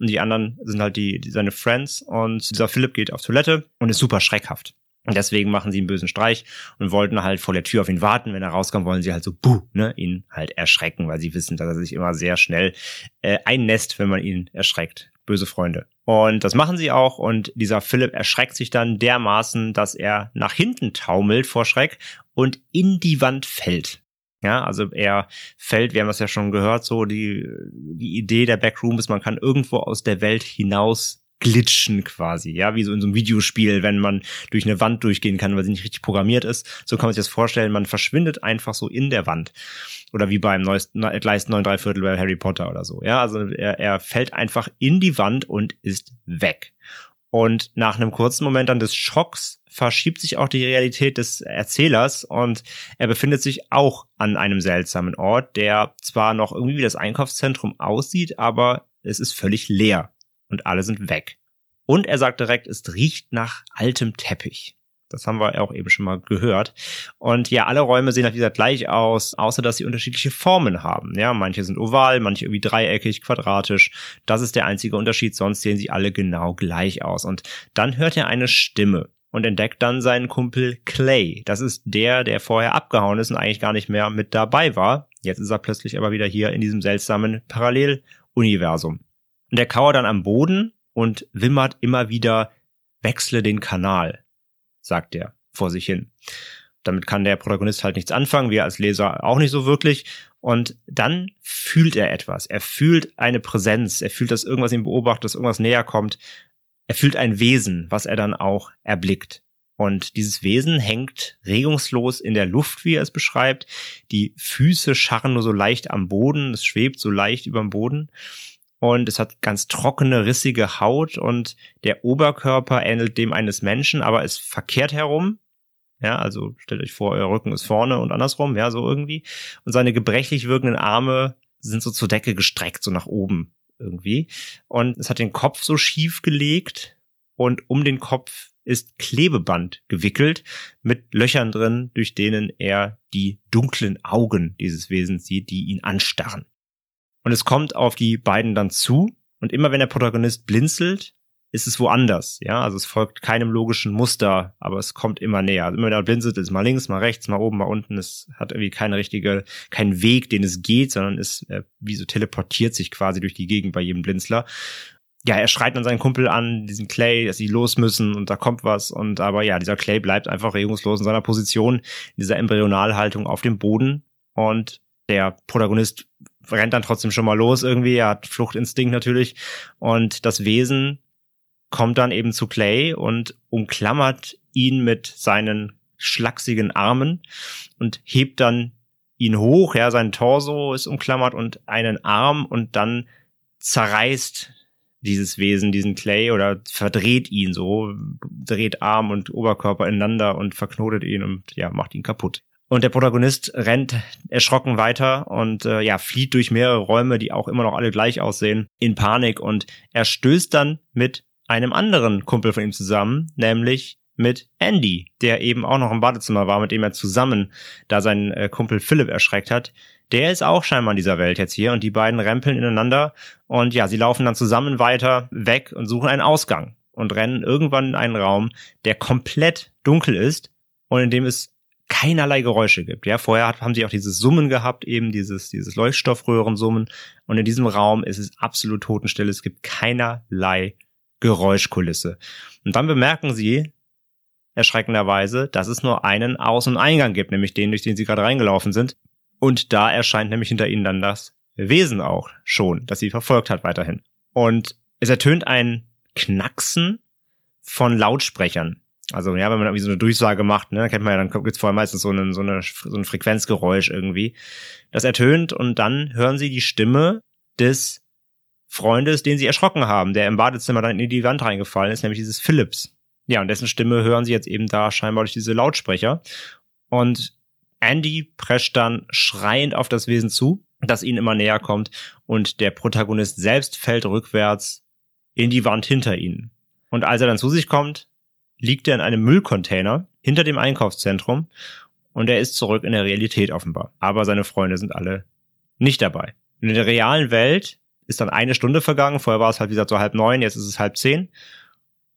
Und die anderen sind halt die, die seine Friends. Und dieser Philipp geht auf Toilette und ist super schreckhaft. Deswegen machen sie einen bösen Streich und wollten halt vor der Tür auf ihn warten. Wenn er rauskommt, wollen sie halt so, buh, ne, ihn halt erschrecken, weil sie wissen, dass er sich immer sehr schnell äh, einnässt, wenn man ihn erschreckt. Böse Freunde. Und das machen sie auch. Und dieser Philipp erschreckt sich dann dermaßen, dass er nach hinten taumelt vor Schreck und in die Wand fällt. Ja, also er fällt, wir haben das ja schon gehört, so die, die Idee der Backroom ist, man kann irgendwo aus der Welt hinaus glitschen quasi, ja, wie so in so einem Videospiel, wenn man durch eine Wand durchgehen kann, weil sie nicht richtig programmiert ist. So kann man sich das vorstellen, man verschwindet einfach so in der Wand. Oder wie beim neuesten Gleis 9 3 Viertel bei Harry Potter oder so. Ja, also er, er fällt einfach in die Wand und ist weg. Und nach einem kurzen Moment dann des Schocks verschiebt sich auch die Realität des Erzählers und er befindet sich auch an einem seltsamen Ort, der zwar noch irgendwie wie das Einkaufszentrum aussieht, aber es ist völlig leer und alle sind weg. Und er sagt direkt, es riecht nach altem Teppich. Das haben wir auch eben schon mal gehört. Und ja, alle Räume sehen halt wieder gleich aus, außer dass sie unterschiedliche Formen haben. Ja, manche sind oval, manche irgendwie dreieckig, quadratisch. Das ist der einzige Unterschied, sonst sehen sie alle genau gleich aus. Und dann hört er eine Stimme und entdeckt dann seinen Kumpel Clay. Das ist der, der vorher abgehauen ist und eigentlich gar nicht mehr mit dabei war. Jetzt ist er plötzlich aber wieder hier in diesem seltsamen Paralleluniversum. Und der kauert dann am Boden und wimmert immer wieder, wechsle den Kanal, sagt er vor sich hin. Damit kann der Protagonist halt nichts anfangen, wir als Leser auch nicht so wirklich. Und dann fühlt er etwas. Er fühlt eine Präsenz. Er fühlt, dass irgendwas ihn beobachtet, dass irgendwas näher kommt. Er fühlt ein Wesen, was er dann auch erblickt. Und dieses Wesen hängt regungslos in der Luft, wie er es beschreibt. Die Füße scharren nur so leicht am Boden. Es schwebt so leicht über dem Boden und es hat ganz trockene, rissige Haut und der Oberkörper ähnelt dem eines Menschen, aber ist verkehrt herum. Ja, also stellt euch vor, euer Rücken ist vorne und andersrum, ja, so irgendwie. Und seine gebrechlich wirkenden Arme sind so zur Decke gestreckt, so nach oben irgendwie. Und es hat den Kopf so schief gelegt und um den Kopf ist Klebeband gewickelt mit Löchern drin, durch denen er die dunklen Augen dieses Wesens sieht, die ihn anstarren. Und es kommt auf die beiden dann zu. Und immer wenn der Protagonist blinzelt, ist es woanders. Ja, also es folgt keinem logischen Muster, aber es kommt immer näher. Also immer wenn er blinzelt, ist mal links, mal rechts, mal oben, mal unten. Es hat irgendwie keine richtige, keinen Weg, den es geht, sondern es äh, wie so teleportiert sich quasi durch die Gegend bei jedem Blinzler. Ja, er schreit dann seinen Kumpel an, diesen Clay, dass sie los müssen und da kommt was. Und aber ja, dieser Clay bleibt einfach regungslos in seiner Position, in dieser Embryonalhaltung auf dem Boden. Und der Protagonist rennt dann trotzdem schon mal los irgendwie. Er hat Fluchtinstinkt natürlich. Und das Wesen kommt dann eben zu Clay und umklammert ihn mit seinen schlachsigen Armen und hebt dann ihn hoch. Ja, sein Torso ist umklammert und einen Arm und dann zerreißt dieses Wesen, diesen Clay oder verdreht ihn so, dreht Arm und Oberkörper ineinander und verknotet ihn und ja, macht ihn kaputt. Und der Protagonist rennt erschrocken weiter und äh, ja, flieht durch mehrere Räume, die auch immer noch alle gleich aussehen, in Panik. Und er stößt dann mit einem anderen Kumpel von ihm zusammen, nämlich mit Andy, der eben auch noch im Badezimmer war, mit dem er zusammen da seinen äh, Kumpel Philipp erschreckt hat. Der ist auch scheinbar in dieser Welt jetzt hier und die beiden rempeln ineinander und ja, sie laufen dann zusammen weiter weg und suchen einen Ausgang und rennen irgendwann in einen Raum, der komplett dunkel ist und in dem es keinerlei Geräusche gibt. Ja, vorher hat, haben sie auch dieses Summen gehabt, eben dieses, dieses Leuchtstoffröhrensummen. Und in diesem Raum ist es absolut totenstill. Es gibt keinerlei Geräuschkulisse. Und dann bemerken sie, erschreckenderweise, dass es nur einen Aus- und Eingang gibt, nämlich den, durch den sie gerade reingelaufen sind. Und da erscheint nämlich hinter ihnen dann das Wesen auch schon, das sie verfolgt hat weiterhin. Und es ertönt ein Knacksen von Lautsprechern Also ja, wenn man irgendwie so eine Durchsage macht, ne, kennt man ja, dann gibt's vorher meistens so, einen, so, eine, so ein Frequenzgeräusch irgendwie. Das ertönt und dann hören sie die Stimme des Freundes, den sie erschrocken haben, der im Badezimmer dann in die Wand reingefallen ist, nämlich dieses Philips. Ja, und dessen Stimme hören sie jetzt eben da scheinbar durch diese Lautsprecher. Und Andy prescht dann schreiend auf das Wesen zu, das ihnen immer näher kommt. Und der Protagonist selbst fällt rückwärts in die Wand hinter ihnen. Und als er dann zu sich kommt, liegt er in einem Müllcontainer hinter dem Einkaufszentrum und er ist zurück in der Realität offenbar. Aber seine Freunde sind alle nicht dabei. in der realen Welt ist dann eine Stunde vergangen, vorher war es halt wie gesagt so halb neun, jetzt ist es halb zehn.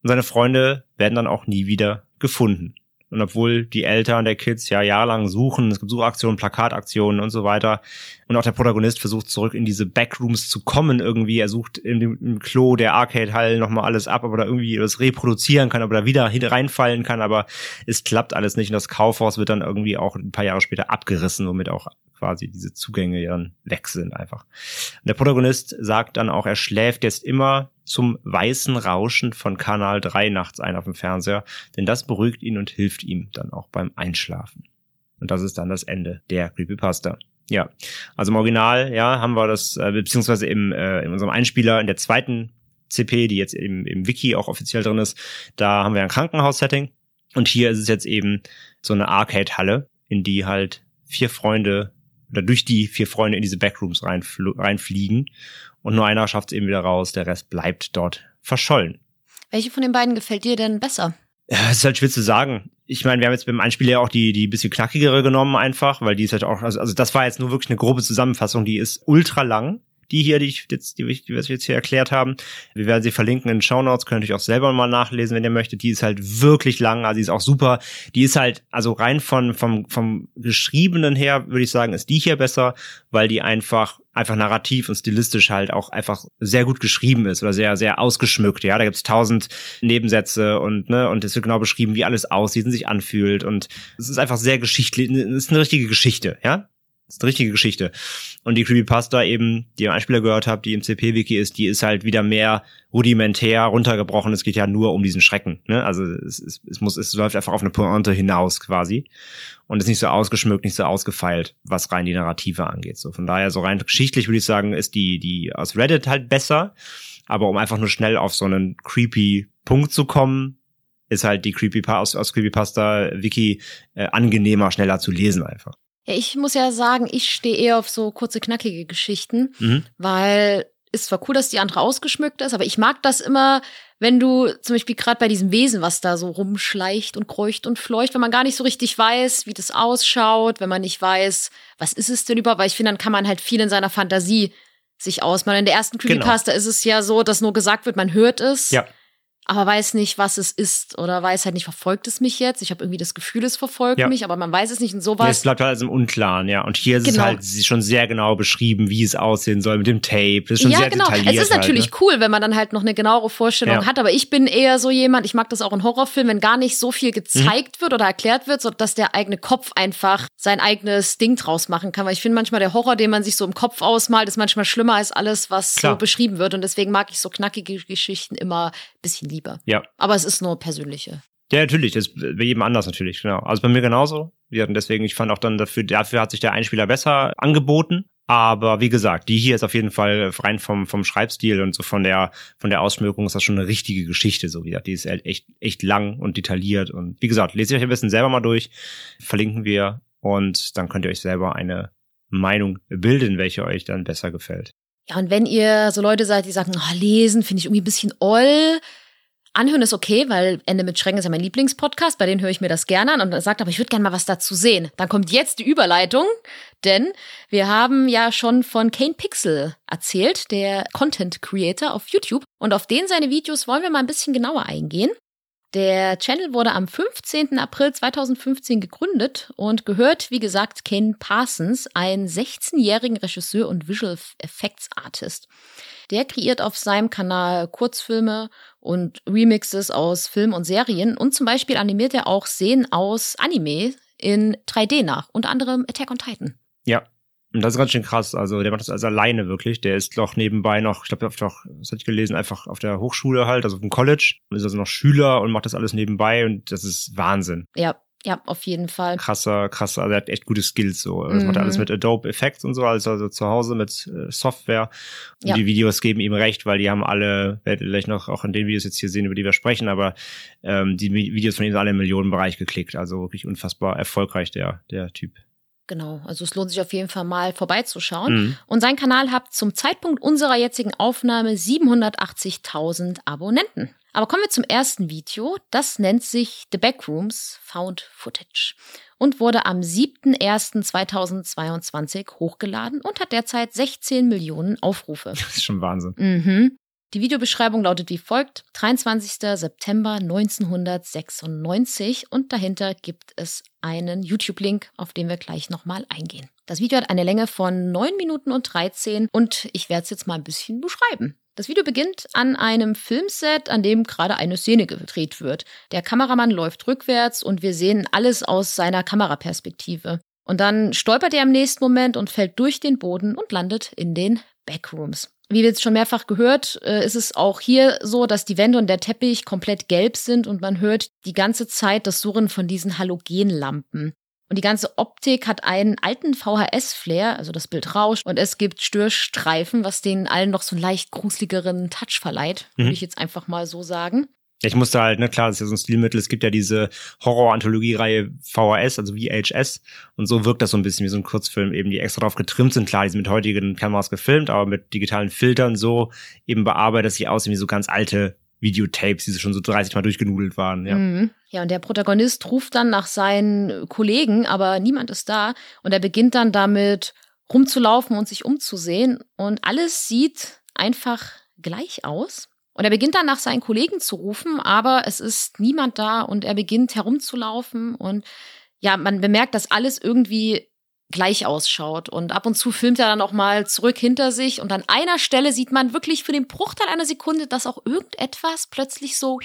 Und seine Freunde werden dann auch nie wieder gefunden. Und obwohl die Eltern der Kids ja jahrelang suchen, es gibt Suchaktionen, Plakataktionen und so weiter. Und auch der Protagonist versucht zurück in diese Backrooms zu kommen irgendwie. Er sucht in dem, im Klo der Arcade-Hall nochmal alles ab, ob er da irgendwie das reproduzieren kann, ob er da wieder reinfallen kann. Aber es klappt alles nicht. Und das Kaufhaus wird dann irgendwie auch ein paar Jahre später abgerissen, womit auch quasi diese Zugänge dann weg sind einfach. Und der Protagonist sagt dann auch, er schläft jetzt immer zum weißen Rauschen von Kanal 3 nachts ein auf dem Fernseher, denn das beruhigt ihn und hilft ihm dann auch beim Einschlafen. Und das ist dann das Ende der Creepypasta. Ja, also im Original, ja, haben wir das, äh, beziehungsweise im, äh, in unserem Einspieler in der zweiten CP, die jetzt im, im Wiki auch offiziell drin ist, da haben wir ein Krankenhaus-Setting. Und hier ist es jetzt eben so eine Arcade-Halle, in die halt vier Freunde oder durch die vier Freunde in diese Backrooms reinfliegen. Und nur einer schafft es eben wieder raus, der Rest bleibt dort verschollen. Welche von den beiden gefällt dir denn besser? Ja, es ist halt schwer zu sagen. Ich meine, wir haben jetzt beim Einspiel ja auch die, die bisschen knackigere genommen einfach, weil die ist halt auch, also, also das war jetzt nur wirklich eine grobe Zusammenfassung, die ist ultra lang die hier, die ich jetzt, die, die wir jetzt hier erklärt haben. Wir werden sie verlinken in den Show Notes, könnt ihr auch selber mal nachlesen, wenn ihr möchtet. Die ist halt wirklich lang, also die ist auch super. Die ist halt, also rein von, vom, vom Geschriebenen her, würde ich sagen, ist die hier besser, weil die einfach einfach narrativ und stilistisch halt auch einfach sehr gut geschrieben ist oder sehr, sehr ausgeschmückt. Ja, da gibt's tausend Nebensätze und, ne, und es wird genau beschrieben, wie alles aussieht und sich anfühlt. Und es ist einfach sehr geschichtlich, es ist eine richtige Geschichte, ja. Das ist eine richtige Geschichte. Und die Creepypasta eben, die ihr im Einspieler gehört habt, die im CP-Wiki ist, die ist halt wieder mehr rudimentär runtergebrochen. Es geht ja nur um diesen Schrecken. Ne? Also es, es, es muss, es läuft einfach auf eine Pointe hinaus quasi. Und ist nicht so ausgeschmückt, nicht so ausgefeilt, was rein die Narrative angeht. So von daher, so rein geschichtlich würde ich sagen, ist die, die aus Reddit halt besser. Aber um einfach nur schnell auf so einen creepy Punkt zu kommen, ist halt die Creepypasta aus, aus Creepypasta Wiki äh, angenehmer, schneller zu lesen einfach. Ja, ich muss ja sagen, ich stehe eher auf so kurze, knackige Geschichten, mhm. weil ist zwar cool, dass die andere ausgeschmückt ist, aber ich mag das immer, wenn du zum Beispiel gerade bei diesem Wesen, was da so rumschleicht und kreucht und fleucht, wenn man gar nicht so richtig weiß, wie das ausschaut, wenn man nicht weiß, was ist es denn überhaupt, weil ich finde, dann kann man halt viel in seiner Fantasie sich ausmalen. In der ersten genau. Creepypasta genau. ist es ja so, dass nur gesagt wird, man hört es. Ja aber weiß nicht, was es ist oder weiß halt nicht, verfolgt es mich jetzt? Ich habe irgendwie das Gefühl, es verfolgt ja. mich, aber man weiß es nicht und sowas. Ja, es bleibt halt alles im Unklaren, ja. Und hier ist genau. es halt schon sehr genau beschrieben, wie es aussehen soll mit dem Tape. Das ist schon ja, sehr genau. detailliert. Es ist natürlich halt, ne? cool, wenn man dann halt noch eine genauere Vorstellung ja. hat, aber ich bin eher so jemand, ich mag das auch in Horrorfilmen, wenn gar nicht so viel gezeigt mhm. wird oder erklärt wird, so dass der eigene Kopf einfach sein eigenes Ding draus machen kann. Weil ich finde manchmal der Horror, den man sich so im Kopf ausmalt, ist manchmal schlimmer als alles, was Klar. so beschrieben wird. Und deswegen mag ich so knackige Geschichten immer ein bisschen lieber. Ja. Aber es ist nur persönliche. Ja, natürlich, das ist bei jedem anders natürlich, genau. Also bei mir genauso. Hatten deswegen, ich fand auch dann dafür, dafür hat sich der Einspieler besser angeboten. Aber wie gesagt, die hier ist auf jeden Fall rein vom, vom Schreibstil und so von der, von der Ausschmückung ist das schon eine richtige Geschichte, so wie gesagt. Die ist halt echt, echt lang und detailliert. Und wie gesagt, lest euch ein bisschen selber mal durch, verlinken wir und dann könnt ihr euch selber eine Meinung bilden, welche euch dann besser gefällt. Ja, und wenn ihr so Leute seid, die sagen, oh, lesen finde ich irgendwie ein bisschen oll, Anhören ist okay, weil Ende mit Schrecken ist ja mein Lieblingspodcast, bei denen höre ich mir das gerne an und sagt, aber ich würde gerne mal was dazu sehen. Dann kommt jetzt die Überleitung, denn wir haben ja schon von Kane Pixel erzählt, der Content Creator auf YouTube und auf den seine Videos wollen wir mal ein bisschen genauer eingehen. Der Channel wurde am 15. April 2015 gegründet und gehört, wie gesagt, Ken Parsons, ein 16-jährigen Regisseur und Visual Effects Artist. Der kreiert auf seinem Kanal Kurzfilme und Remixes aus Filmen und Serien und zum Beispiel animiert er auch Szenen aus Anime in 3D nach, unter anderem Attack on Titan. Ja, Und das ist ganz schön krass. Also der macht das also alleine wirklich. Der ist doch nebenbei noch, ich glaube, doch, das hatte ich gelesen, einfach auf der Hochschule halt, also auf dem College. Und ist also noch Schüler und macht das alles nebenbei und das ist Wahnsinn. Ja, ja, auf jeden Fall. Krasser, krasser, also er hat echt gute Skills so. Das Mhm. macht er alles mit Adobe Effects und so, also, also zu Hause mit äh, Software. Und Ja. die Videos geben ihm recht, weil die haben alle, werdet ihr gleich noch auch in den Videos jetzt hier sehen, über die wir sprechen, aber ähm, die Videos von ihm sind alle im Millionenbereich geklickt. Also wirklich unfassbar erfolgreich, der, der Typ. Genau, also es lohnt sich auf jeden Fall mal vorbeizuschauen. Mhm. Und sein Kanal hat zum Zeitpunkt unserer jetzigen Aufnahme 780.000 Abonnenten. Aber kommen wir zum ersten Video. Das nennt sich The Backrooms Found Footage und wurde am 7.01.2022 hochgeladen und hat derzeit 16 Millionen Aufrufe. Das ist schon Wahnsinn. Mhm. Die Videobeschreibung lautet wie folgt: 23. September 1996 und dahinter gibt es einen YouTube-Link, auf den wir gleich nochmal eingehen. Das Video hat eine Länge von 9 Minuten und 13 und ich werde es jetzt mal ein bisschen beschreiben. Das Video beginnt an einem Filmset, an dem gerade eine Szene gedreht wird. Der Kameramann läuft rückwärts und wir sehen alles aus seiner Kameraperspektive. Und dann stolpert er im nächsten Moment und fällt durch den Boden und landet in den Backrooms. Wie wir jetzt schon mehrfach gehört, äh, ist es auch hier so, dass die Wände und der Teppich komplett gelb sind und man hört die ganze Zeit das Surren von diesen Halogenlampen. Und die ganze Optik hat einen alten VHS-Flair, also das Bild rauscht und es gibt Störstreifen, was denen allen noch so einen leicht gruseligeren Touch verleiht, würde Mhm. ich jetzt einfach mal so sagen. Ich musste halt, ne, klar, das ist ja so ein Stilmittel. Es gibt ja diese Horror-Anthologie-Reihe VHS, also VHS. Und so wirkt das so ein bisschen wie so ein Kurzfilm, eben, die extra drauf getrimmt sind. Klar, die sind mit heutigen Kameras gefilmt, aber mit digitalen Filtern so eben bearbeitet, dass sie aussehen wie so ganz alte Videotapes, die so schon so 30 Mal durchgenudelt waren, ja. Mhm. Ja, und der Protagonist ruft dann nach seinen Kollegen, aber niemand ist da. Und er beginnt dann damit rumzulaufen und sich umzusehen. Und alles sieht einfach gleich aus. Und er beginnt dann nach seinen Kollegen zu rufen, aber es ist niemand da und er beginnt herumzulaufen. Und ja, man bemerkt, dass alles irgendwie gleich ausschaut. Und ab und zu filmt er dann auch mal zurück hinter sich. Und an einer Stelle sieht man wirklich für den Bruchteil einer Sekunde, dass auch irgendetwas plötzlich so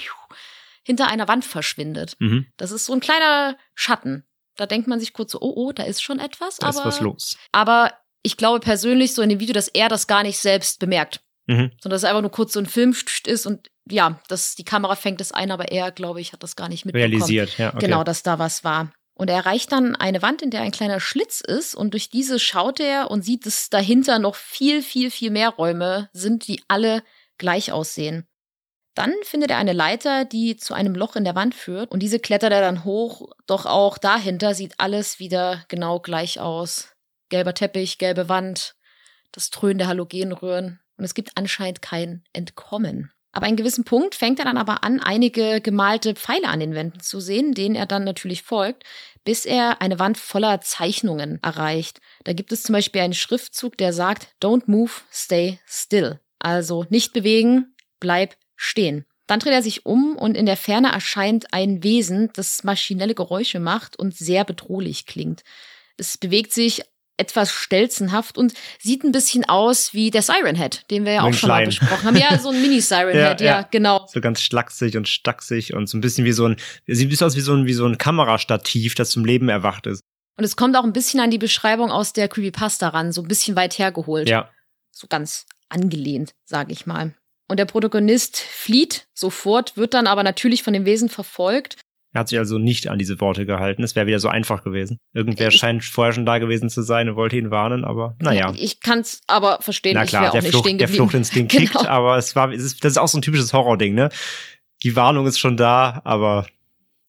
hinter einer Wand verschwindet. Mhm. Das ist so ein kleiner Schatten. Da denkt man sich kurz so, oh, oh, da ist schon etwas. Da ist aber, was los. aber ich glaube persönlich so in dem Video, dass er das gar nicht selbst bemerkt. Mhm. Sondern dass es einfach nur kurz so ein Film ist und ja, dass die Kamera fängt es ein, aber er, glaube ich, hat das gar nicht mitbekommen. Realisiert, ja. Okay. Genau, dass da was war. Und er erreicht dann eine Wand, in der ein kleiner Schlitz ist und durch diese schaut er und sieht, dass dahinter noch viel, viel, viel mehr Räume sind, die alle gleich aussehen. Dann findet er eine Leiter, die zu einem Loch in der Wand führt und diese klettert er dann hoch, doch auch dahinter sieht alles wieder genau gleich aus. Gelber Teppich, gelbe Wand, das Dröhnen der Halogenröhren und es gibt anscheinend kein Entkommen. Aber einem gewissen Punkt fängt er dann aber an, einige gemalte Pfeile an den Wänden zu sehen, denen er dann natürlich folgt, bis er eine Wand voller Zeichnungen erreicht. Da gibt es zum Beispiel einen Schriftzug, der sagt, Don't move, stay still. Also nicht bewegen, bleib stehen. Dann dreht er sich um und in der Ferne erscheint ein Wesen, das maschinelle Geräusche macht und sehr bedrohlich klingt. Es bewegt sich etwas stelzenhaft und sieht ein bisschen aus wie der Siren Head, den wir ja auch schon mal besprochen haben. Ja, so ein Mini-Siren Ja, Head, ja, ja. genau. So ganz schlaksig und stacksig und so ein bisschen wie so ein, sieht ein bisschen aus wie so ein, wie so ein Kamerastativ, das zum Leben erwacht ist. Und es kommt auch ein bisschen an die Beschreibung aus der Creepypasta ran, so ein bisschen weit hergeholt. Ja. So ganz angelehnt, sage ich mal. Und der Protagonist flieht sofort, wird dann aber natürlich von dem Wesen verfolgt. Er hat sich also nicht an diese Worte gehalten. Es wäre wieder so einfach gewesen. Irgendwer Ich- scheint vorher schon da gewesen zu sein und wollte ihn warnen, aber naja. Ich kann es aber verstehen, Na klar, der, Flucht, der. Fluchtinstinkt Genau. kickt, aber es war, es ist, das ist auch so ein typisches Horror-Ding, ne? Die Warnung ist schon da, aber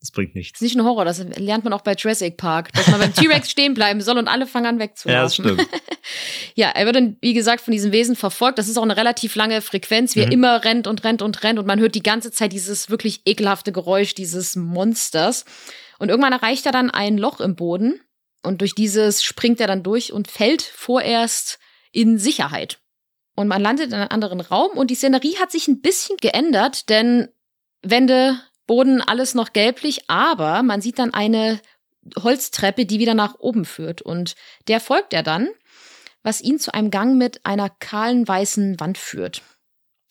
es bringt nichts. ist nicht ein Horror, das lernt man auch bei Jurassic Park, dass man beim T-Rex stehen bleiben soll und alle fangen an wegzulaufen. Ja, das stimmt. Ja, er wird dann, wie gesagt, von diesem Wesen verfolgt. Das ist auch eine relativ lange Frequenz, wie er Mhm. immer rennt und rennt und rennt. Und man hört die ganze Zeit dieses wirklich ekelhafte Geräusch dieses Monsters. Und irgendwann erreicht er dann ein Loch im Boden. Und durch dieses springt er dann durch und fällt vorerst in Sicherheit. Und man landet in einem anderen Raum. Und die Szenerie hat sich ein bisschen geändert, denn Wände, Boden, alles noch gelblich. Aber man sieht dann eine Holztreppe, die wieder nach oben führt. Und der folgt er dann was ihn zu einem Gang mit einer kahlen weißen Wand führt.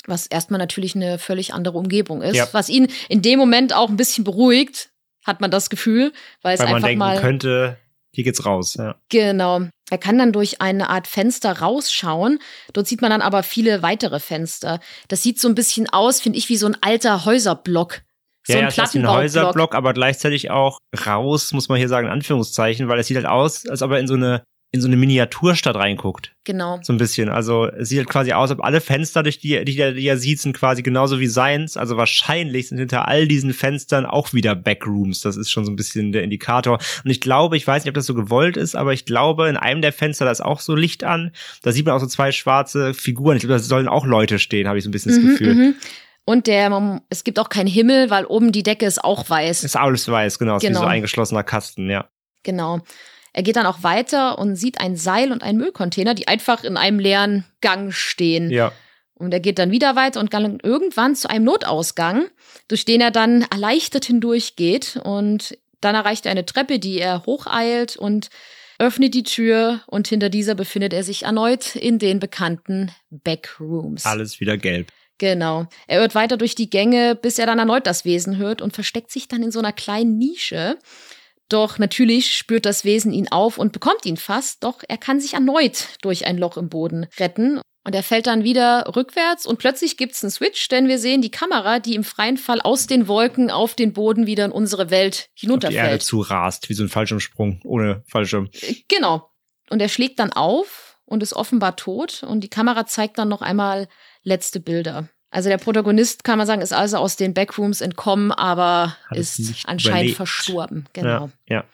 Was erstmal natürlich eine völlig andere Umgebung ist. Ja. Was ihn in dem Moment auch ein bisschen beruhigt, hat man das Gefühl, weil es Weil man einfach denken könnte, hier geht's raus. Ja. Genau. Er kann dann durch eine Art Fenster rausschauen. Dort sieht man dann aber viele weitere Fenster. Das sieht so ein bisschen aus, finde ich, wie so ein alter Häuserblock. So ja, ein ja, ist ein Plattenbaublock. Häuserblock, aber gleichzeitig auch raus, muss man hier sagen, in Anführungszeichen, weil es sieht halt aus, als ob er in so eine, in so eine Miniaturstadt reinguckt. Genau. So ein bisschen. Also es sieht halt quasi aus, ob alle Fenster, durch die, die, er- die er sieht, sind quasi genauso wie seins. Also wahrscheinlich sind hinter all diesen Fenstern auch wieder Backrooms. Das ist schon so ein bisschen der Indikator. Und ich glaube, ich weiß nicht, ob das so gewollt ist, aber ich glaube, in einem der Fenster, da ist auch so Licht an. Da sieht man auch so zwei schwarze Figuren. Ich glaube, da sollen auch Leute stehen, habe ich so ein bisschen das Mhm, Gefühl. mhm. Und der, es gibt auch keinen Himmel, weil oben die Decke ist auch weiß. Ist alles weiß, genau. Ist wie Genau. so ein eingeschlossener Kasten, ja. Genau. Er geht dann auch weiter und sieht ein Seil und einen Müllcontainer, die einfach in einem leeren Gang stehen. Ja. Und er geht dann wieder weiter und gelangt irgendwann zu einem Notausgang, durch den er dann erleichtert hindurchgeht. Und dann erreicht er eine Treppe, die er hocheilt und öffnet die Tür. Und hinter dieser befindet er sich erneut in den bekannten Backrooms. Alles wieder gelb. Genau. Er irrt weiter durch die Gänge, bis er dann erneut das Wesen hört und versteckt sich dann in so einer kleinen Nische. Doch natürlich spürt das Wesen ihn auf und bekommt ihn fast, doch er kann sich erneut durch ein Loch im Boden retten. Und er fällt dann wieder rückwärts und plötzlich gibt's einen Switch, denn wir sehen die Kamera, die im freien Fall aus den Wolken auf den Boden wieder in unsere Welt Auf die Erde hinunterfällt. zu rast, wie so ein Fallschirmsprung ohne Fallschirm. Genau. Und er schlägt dann auf und ist offenbar tot und die Kamera zeigt dann noch einmal letzte Bilder. Also der Protagonist, kann man sagen, ist also aus den Backrooms entkommen, aber Hat ist anscheinend überlebt. verstorben. Genau. Ja, ja.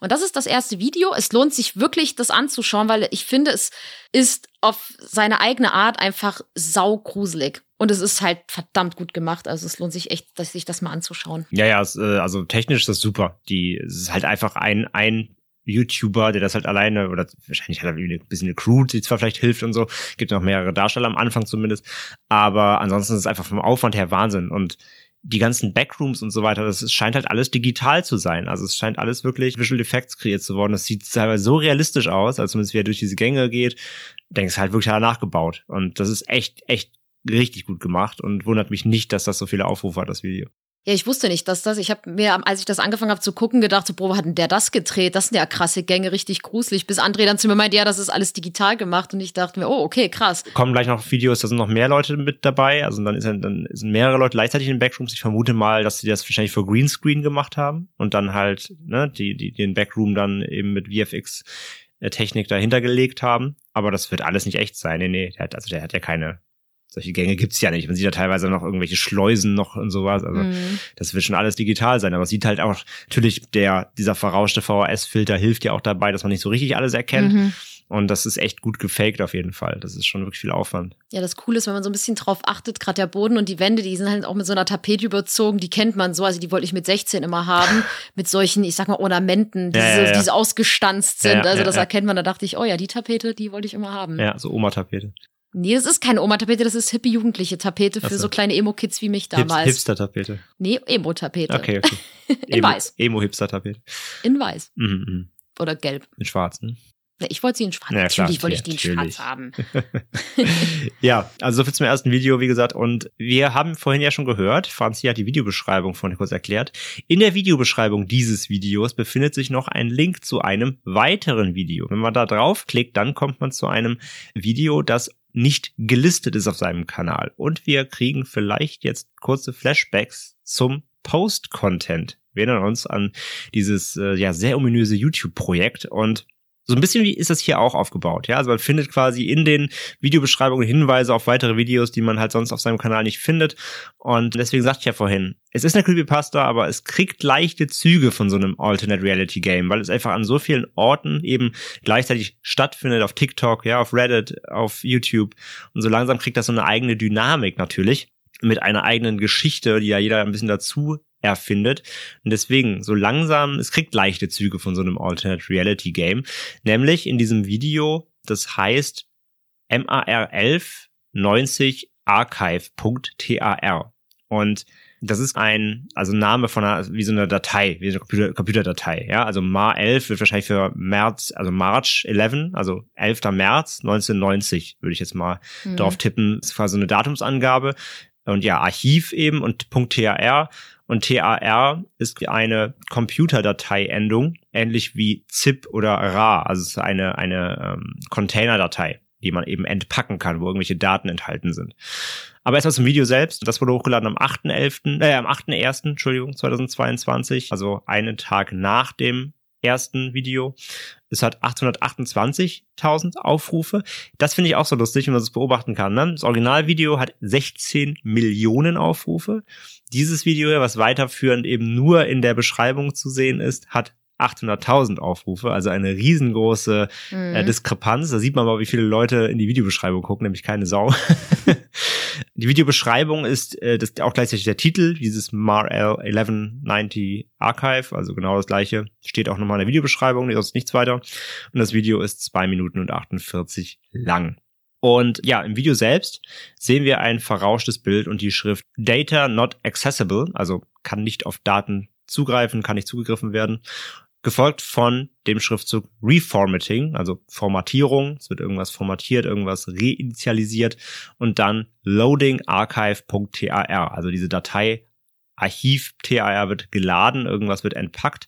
Und das ist das erste Video. Es lohnt sich wirklich, das anzuschauen, weil ich finde, es ist auf seine eigene Art einfach saugruselig. Und es ist halt verdammt gut gemacht. Also es lohnt sich echt, sich das mal anzuschauen. Ja, ja, es, äh, also technisch ist das super. Die, es ist halt einfach ein, ein YouTuber, der das halt alleine, oder wahrscheinlich hat er ein bisschen eine Crew, die zwar vielleicht hilft und so, gibt noch mehrere Darsteller am Anfang zumindest, aber ansonsten ist es einfach vom Aufwand her Wahnsinn und die ganzen Backrooms und so weiter, das scheint halt alles digital zu sein. Also es scheint alles wirklich Visual Effects kreiert zu worden. Das sieht teilweise so realistisch aus, als zumindest wie er durch diese Gänge geht, denkst halt wirklich nachgebaut. Und das ist echt, echt richtig gut gemacht und wundert mich nicht, dass das so viele Aufrufe hat, das Video. Ja, ich wusste nicht, dass das, ich habe mir, als ich das angefangen habe zu gucken, gedacht, so, hat denn der das gedreht? Das sind ja krasse Gänge, richtig gruselig. Bis André dann zu mir meinte, ja, das ist alles digital gemacht. Und ich dachte mir, oh, okay, krass. kommen gleich noch Videos, da sind noch mehr Leute mit dabei. Also dann, ist, dann sind mehrere Leute gleichzeitig in den Backrooms. Ich vermute mal, dass sie das wahrscheinlich für Greenscreen gemacht haben und dann halt ne, die, die, den Backroom dann eben mit VFX-Technik dahinter gelegt haben. Aber das wird alles nicht echt sein. Nee, nee, der hat, also der hat ja keine. Solche Gänge gibt's ja nicht. Man sieht ja teilweise noch irgendwelche Schleusen noch und sowas. Also Mhm. das wird schon alles digital sein. Aber es sieht halt auch, natürlich, der, dieser verrauschte VHS-Filter hilft ja auch dabei, dass man nicht so richtig alles erkennt. Mhm. Und das ist echt gut gefaked auf jeden Fall. Das ist schon wirklich viel Aufwand. Ja, das Coole ist, wenn man so ein bisschen drauf achtet, gerade der Boden und die Wände, die sind halt auch mit so einer Tapete überzogen, die kennt man so, also die wollte ich mit 16 immer haben, mit solchen, ich sag mal, Ornamenten, die, Ja, so, ja, ja. die so ausgestanzt sind. Also das erkennt man, da dachte ich, oh ja, die Tapete, die wollte ich immer haben. Ja, so Oma-Tapete. Nee, das ist keine Oma-Tapete, das ist hippie jugendliche Tapete für so. so kleine Emo-Kids wie mich damals. Hipster-Tapete. Nee, Emo-Tapete. Okay, okay. In weiß. Emo-Hipster-Tapete. In weiß. Mhm, mhm. Oder gelb. In schwarz, ne? Ich wollte sie in schwarz. Ja, klar, natürlich wollte ich die in natürlich. schwarz haben. ja, also so viel zum ersten Video, wie gesagt. Und wir haben vorhin ja schon gehört, Franzi hat die Videobeschreibung vorhin kurz erklärt. In der Videobeschreibung dieses Videos befindet sich noch ein Link zu einem weiteren Video. Wenn man da draufklickt, dann kommt man zu einem Video, das nicht gelistet ist auf seinem Kanal. Und wir kriegen vielleicht jetzt kurze Flashbacks zum Post-Content. Wir erinnern uns an dieses äh, ja sehr ominöse YouTube-Projekt und so ein bisschen wie ist das hier auch aufgebaut, ja. Also man findet quasi in den Videobeschreibungen Hinweise auf weitere Videos, die man halt sonst auf seinem Kanal nicht findet. Und deswegen sagte ich ja vorhin, es ist eine Creepypasta, aber es kriegt leichte Züge von so einem Alternate Reality Game, weil es einfach an so vielen Orten eben gleichzeitig stattfindet, auf TikTok, ja, auf Reddit, auf YouTube. Und so langsam kriegt das so eine eigene Dynamik natürlich mit einer eigenen Geschichte, die ja jeder ein bisschen dazu erfindet. Und deswegen, so langsam, es kriegt leichte Züge von so einem Alternate Reality Game. Nämlich in diesem Video, das heißt MAR11 90 archive.tar. Und das ist ein, also Name von einer, wie so eine Datei, wie so eine Computer, Computerdatei, ja. Also MAR11 wird wahrscheinlich für März, also March 11, also 11. März 1990, würde ich jetzt mal Mhm. drauf tippen. Das ist quasi so eine Datumsangabe. Und ja, Archiv eben und .tar. Und TAR ist eine Computerdateiendung, ähnlich wie ZIP oder RAR, also es ist eine, eine ähm, Containerdatei, die man eben entpacken kann, wo irgendwelche Daten enthalten sind. Aber erstmal zum Video selbst. Das wurde hochgeladen am 8.11., äh, am 8.1., Entschuldigung, 2022, also einen Tag nach dem ersten Video. Es hat 828.000 Aufrufe. Das finde ich auch so lustig, wenn man das beobachten kann. Ne? Das Originalvideo hat 16 Millionen Aufrufe. Dieses Video, was weiterführend eben nur in der Beschreibung zu sehen ist, hat 800.000 Aufrufe, also eine riesengroße äh, Mhm. Diskrepanz. Da sieht man mal, wie viele Leute in die Videobeschreibung gucken, nämlich keine Sau. die Videobeschreibung ist äh, das auch gleichzeitig der Titel, dieses MARL 1190 Archive, also genau das gleiche, steht auch nochmal in der Videobeschreibung, sonst nichts weiter. Und das Video ist zwei Minuten und 48 lang. Und ja, im Video selbst sehen wir ein verrauschtes Bild und die Schrift Data not accessible, also kann nicht auf Daten zugreifen, kann nicht zugegriffen werden, gefolgt von dem Schriftzug Reformatting, also Formatierung, es wird irgendwas formatiert, irgendwas reinitialisiert und dann Loading Archive.tar, also diese Datei Archiv.tar wird geladen, irgendwas wird entpackt.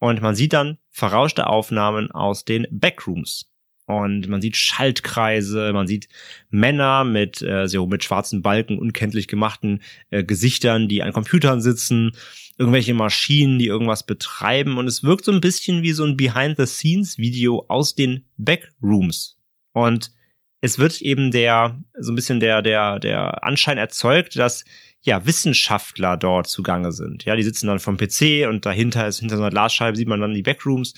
Und man sieht dann verrauschte Aufnahmen aus den Backrooms. Und man sieht Schaltkreise, man sieht Männer mit, äh, so mit schwarzen Balken, unkenntlich gemachten äh, Gesichtern, die an Computern sitzen, irgendwelche Maschinen, die irgendwas betreiben. Und es wirkt so ein bisschen wie so ein Behind-the-Scenes-Video aus den Backrooms. Und es wird eben der, so ein bisschen der, der, der Anschein erzeugt, dass ja, Wissenschaftler dort zugange sind. Ja, die sitzen dann vom PC und dahinter ist, hinter so einer Glasscheibe sieht man dann die Backrooms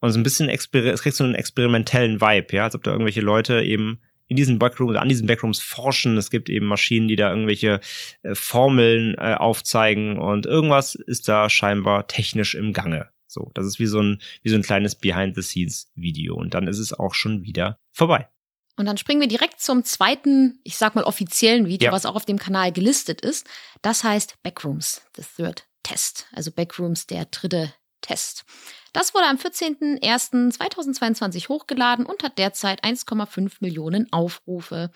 und so ein bisschen, es kriegt so einen experimentellen Vibe, ja, als ob da irgendwelche Leute eben in diesen Backrooms an diesen Backrooms forschen. Es gibt eben Maschinen, die da irgendwelche äh, Formeln äh, aufzeigen und irgendwas ist da scheinbar technisch im Gange. So, das ist wie so ein, wie so ein kleines Behind-the-Scenes-Video und dann ist es auch schon wieder vorbei. Und dann springen wir direkt zum zweiten, ich sag mal offiziellen Video, Ja. was auch auf dem Kanal gelistet ist. Das heißt Backrooms, the third test. Also Backrooms, der dritte Test. Das wurde am 14.01.2022 hochgeladen und hat derzeit 1,5 Millionen Aufrufe.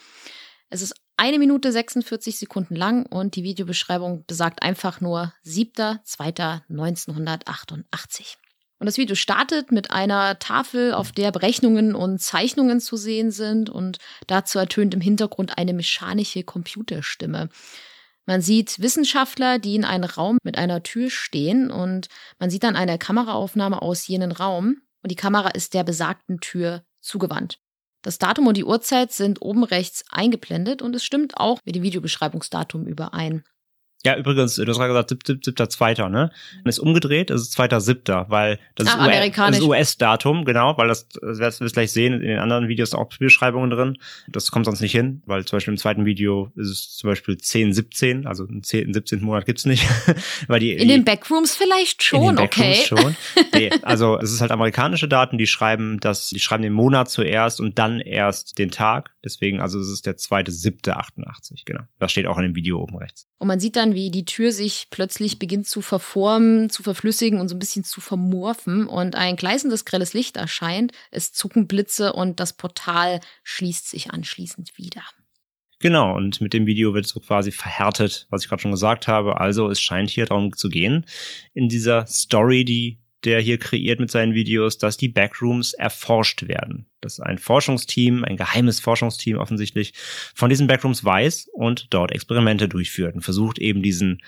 Es ist eine Minute 46 Sekunden lang und die Videobeschreibung besagt einfach nur 7.2.1988. Und das Video startet mit einer Tafel, auf der Berechnungen und Zeichnungen zu sehen sind und dazu ertönt im Hintergrund eine mechanische Computerstimme. Man sieht Wissenschaftler, die in einem Raum mit einer Tür stehen und man sieht dann eine Kameraaufnahme aus jenen Raum und die Kamera ist der besagten Tür zugewandt. Das Datum und die Uhrzeit sind oben rechts eingeblendet und es stimmt auch mit dem Videobeschreibungsdatum überein. Ja, übrigens, du hast gerade gesagt, sieb, sieb, siebter, zweiter, ne? Und ist umgedreht, es ist zweiter, siebter, weil das ist US das ist US-Datum, genau, weil das, das wirst du gleich sehen, in den anderen Videos auch Beschreibungen drin. Das kommt sonst nicht hin, weil zum Beispiel im zweiten Video ist es zum Beispiel 10, 17, also einen 10, 17. Monat gibt's nicht. weil die, In die, den Backrooms vielleicht schon, in den okay. Backrooms schon. Nee, also es ist halt amerikanische Daten, die schreiben das, die schreiben den Monat zuerst und dann erst den Tag. Deswegen, also es ist der zweite, siebte, 88, genau. Das steht auch in dem Video oben rechts. Und man sieht dann, wie die Tür sich plötzlich beginnt zu verformen, zu verflüssigen und so ein bisschen zu vermorfen und ein gleißendes grelles Licht erscheint. Es zucken Blitze und das Portal schließt sich anschließend wieder. Genau, und mit dem Video wird so quasi verhärtet, was ich gerade schon gesagt habe. Also es scheint hier darum zu gehen, in dieser Story, die der hier kreiert mit seinen Videos, dass die Backrooms erforscht werden. Dass ein Forschungsteam, ein geheimes Forschungsteam offensichtlich von diesen Backrooms weiß und dort Experimente durchführt und versucht eben diesen,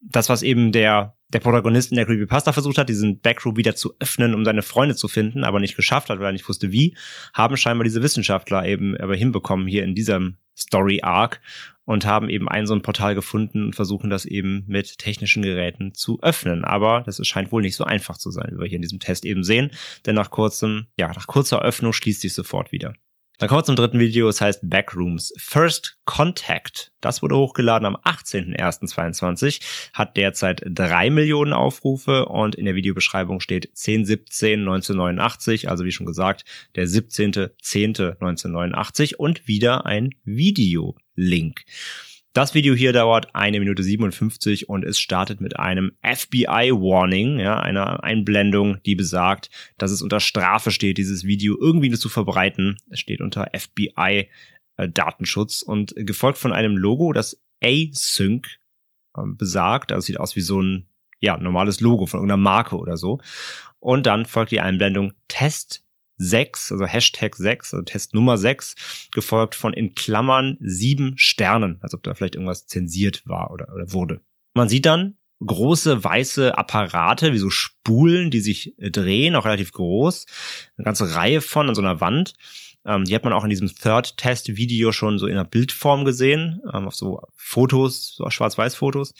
das was eben der der Protagonist in der Creepypasta versucht hat, diesen Backroom wieder zu öffnen, um seine Freunde zu finden, aber nicht geschafft hat, weil er nicht wusste wie, haben scheinbar diese Wissenschaftler eben aber hinbekommen hier in diesem Story Arc und haben eben ein so ein Portal gefunden und versuchen das eben mit technischen Geräten zu öffnen. Aber das scheint wohl nicht so einfach zu sein, wie wir hier in diesem Test eben sehen, denn nach kurzem, ja, nach kurzer Öffnung schließt sich sofort wieder. Dann kommen wir zum dritten Video, es heißt Backrooms. First Contact. Das wurde hochgeladen am 18.01.22, hat derzeit drei Millionen Aufrufe und in der Videobeschreibung steht 10.17.1989, also wie schon gesagt, der 17.10.1989 und wieder ein Videolink. Das Video hier dauert eine Minute 57 und es startet mit einem FBI-Warning, ja, einer Einblendung, die besagt, dass es unter Strafe steht, dieses Video irgendwie zu verbreiten. Es steht unter FBI-Datenschutz und gefolgt von einem Logo, das Async äh, besagt. Also sieht aus wie so ein ja, normales Logo von irgendeiner Marke oder so. Und dann folgt die Einblendung Test 6, also Hashtag 6, also Test Nummer 6, gefolgt von in Klammern sieben Sternen, als ob da vielleicht irgendwas zensiert war oder, oder wurde. Man sieht dann große weiße Apparate, wie so Spulen, die sich äh, drehen, auch relativ groß. Eine ganze Reihe von an so einer Wand. Ähm, die hat man auch in diesem Third-Test-Video schon so in einer Bildform gesehen, ähm, auf so Fotos, so Schwarz-Weiß-Fotos.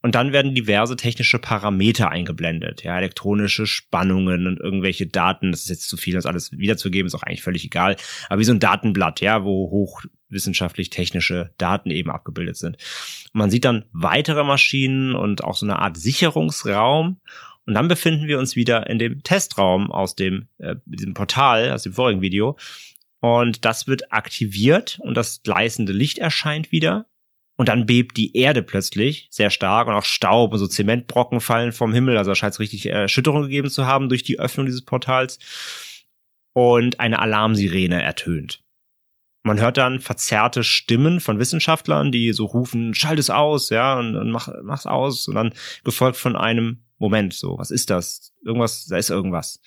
Und dann werden diverse technische Parameter eingeblendet, ja, elektronische Spannungen und irgendwelche Daten. Das ist jetzt zu viel, das alles wiederzugeben, ist auch eigentlich völlig egal. Aber wie so ein Datenblatt, ja, wo hochwissenschaftlich technische Daten eben abgebildet sind. Und man sieht dann weitere Maschinen und auch so eine Art Sicherungsraum. Und dann befinden wir uns wieder in dem Testraum aus dem äh, diesem Portal, aus dem vorigen Video. Und das wird aktiviert und das gleißende Licht erscheint wieder. Und dann bebt die Erde plötzlich sehr stark und auch Staub und so Zementbrocken fallen vom Himmel. Also scheint es richtig Erschütterung gegeben zu haben durch die Öffnung dieses Portals. Und eine Alarmsirene ertönt. Man hört dann verzerrte Stimmen von Wissenschaftlern, die so rufen, schalt es aus, ja, und, und mach, mach's aus. Und dann gefolgt von einem Moment, so, was ist das? Irgendwas, da ist irgendwas.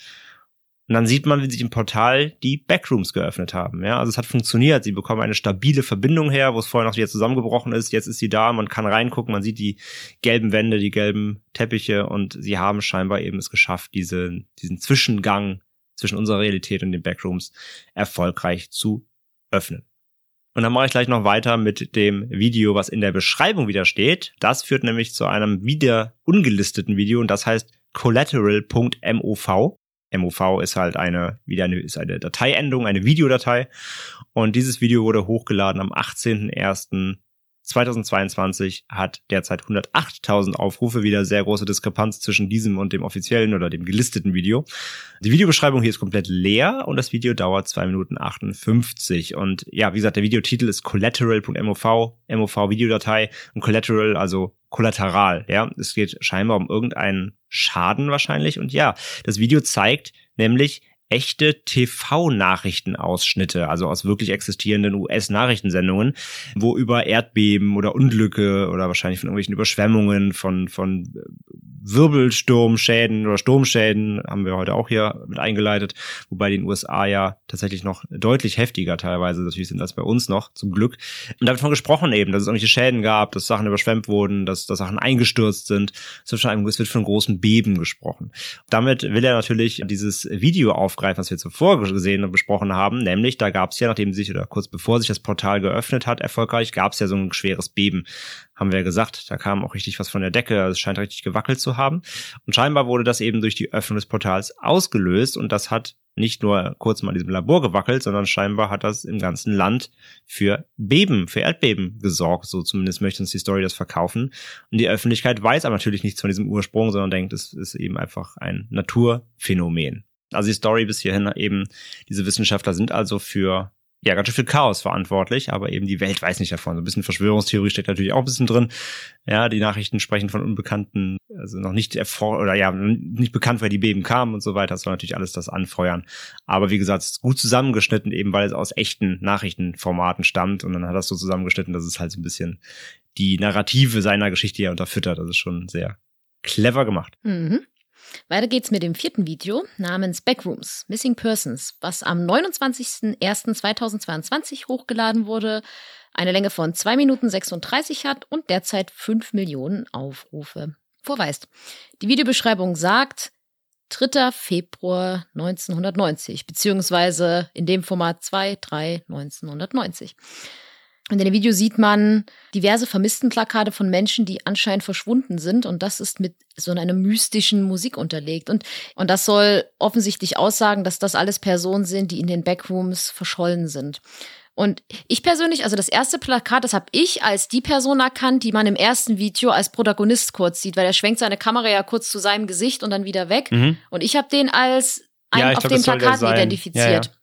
Und dann sieht man, wie sich im Portal die Backrooms geöffnet haben. Ja, also es hat funktioniert. Sie bekommen eine stabile Verbindung her, wo es vorher noch wieder zusammengebrochen ist. Jetzt ist sie da, man kann reingucken, man sieht die gelben Wände, die gelben Teppiche und sie haben scheinbar eben es geschafft, diese, diesen Zwischengang zwischen unserer Realität und den Backrooms erfolgreich zu öffnen. Und dann mache ich gleich noch weiter mit dem Video, was in der Beschreibung wieder steht. Das führt nämlich zu einem wieder ungelisteten Video und das heißt collateral.mov. MOV ist halt eine, wieder eine, ist eine Dateiendung, eine Videodatei. Und dieses Video wurde hochgeladen am 18.01.2022, hat derzeit 108.000 Aufrufe, wieder sehr große Diskrepanz zwischen diesem und dem offiziellen oder dem gelisteten Video. Die Videobeschreibung hier ist komplett leer und das Video dauert 2 Minuten 58. Und ja, wie gesagt, der Videotitel ist collateral.mov, MOV Videodatei und collateral, also Kollateral, ja. Es geht scheinbar um irgendeinen Schaden wahrscheinlich. Und ja, das Video zeigt nämlich echte TV-Nachrichtenausschnitte, also aus wirklich existierenden US-Nachrichtensendungen, wo über Erdbeben oder Unglücke oder wahrscheinlich von irgendwelchen Überschwemmungen, von, von Wirbelsturmschäden oder Sturmschäden haben wir heute auch hier mit eingeleitet, wobei die in den USA ja tatsächlich noch deutlich heftiger teilweise natürlich sind als bei uns noch, zum Glück. Und davon gesprochen eben, dass es irgendwelche Schäden gab, dass Sachen überschwemmt wurden, dass, dass Sachen eingestürzt sind. Es wird von großen Beben gesprochen. Damit will er natürlich dieses Video aufgreifen, was wir zuvor gesehen und besprochen haben, nämlich da gab es ja, nachdem sich oder kurz bevor sich das Portal geöffnet hat, erfolgreich, gab es ja so ein schweres Beben haben wir ja gesagt, da kam auch richtig was von der Decke, also es scheint richtig gewackelt zu haben. Und scheinbar wurde das eben durch die Öffnung des Portals ausgelöst und das hat nicht nur kurz mal in diesem Labor gewackelt, sondern scheinbar hat das im ganzen Land für Beben, für Erdbeben gesorgt. So zumindest möchte uns die Story das verkaufen. Und die Öffentlichkeit weiß aber natürlich nichts von diesem Ursprung, sondern denkt, es ist eben einfach ein Naturphänomen. Also die Story bis hierhin eben, diese Wissenschaftler sind also für ja, ganz schön viel Chaos verantwortlich, aber eben die Welt weiß nicht davon. So ein bisschen Verschwörungstheorie steckt natürlich auch ein bisschen drin. Ja, die Nachrichten sprechen von unbekannten, also noch nicht erfor oder ja, nicht bekannt, wer die Beben kamen und so weiter. Das soll natürlich alles das anfeuern. Aber wie gesagt, es ist gut zusammengeschnitten, eben weil es aus echten Nachrichtenformaten stammt und dann hat das so zusammengeschnitten, dass es halt so ein bisschen die Narrative seiner Geschichte ja unterfüttert. Das ist schon sehr clever gemacht. Mhm. Weiter geht's mit dem vierten Video namens Backrooms, Missing Persons, was am 29.01.2022 hochgeladen wurde, eine Länge von 2 Minuten 36 hat und derzeit 5 Millionen Aufrufe vorweist. Die Videobeschreibung sagt 3. Februar 1990, beziehungsweise in dem Format 2, 3, 1990. Und in dem Video sieht man diverse Vermisstenplakate von Menschen, die anscheinend verschwunden sind. Und das ist mit so einer mystischen Musik unterlegt. Und, und das soll offensichtlich aussagen, dass das alles Personen sind, die in den Backrooms verschollen sind. Und ich persönlich, also das erste Plakat, das habe ich als die Person erkannt, die man im ersten Video als Protagonist kurz sieht, weil er schwenkt seine Kamera ja kurz zu seinem Gesicht und dann wieder weg. Mhm. Und ich habe den als einen ja, auf dem Plakat identifiziert. Ja, ja.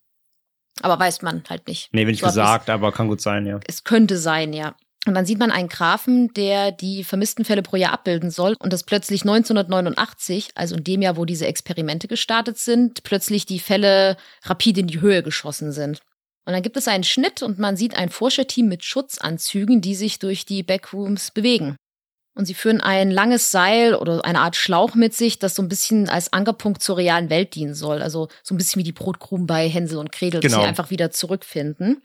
Aber weiß man halt nicht. Nee, bin ich so gesagt, aber kann gut sein, ja. Es könnte sein, ja. Und dann sieht man einen Graphen, der die vermissten Fälle pro Jahr abbilden soll und dass plötzlich 1989, also in dem Jahr, wo diese Experimente gestartet sind, plötzlich die Fälle rapid in die Höhe geschossen sind. Und dann gibt es einen Schnitt und man sieht ein Forscherteam mit Schutzanzügen, die sich durch die Backrooms bewegen. Und sie führen ein langes Seil oder eine Art Schlauch mit sich, das so ein bisschen als Ankerpunkt zur realen Welt dienen soll. Also so ein bisschen wie die Brotkrumen bei Hänsel und Gretel, dass Genau. sie einfach wieder zurückfinden.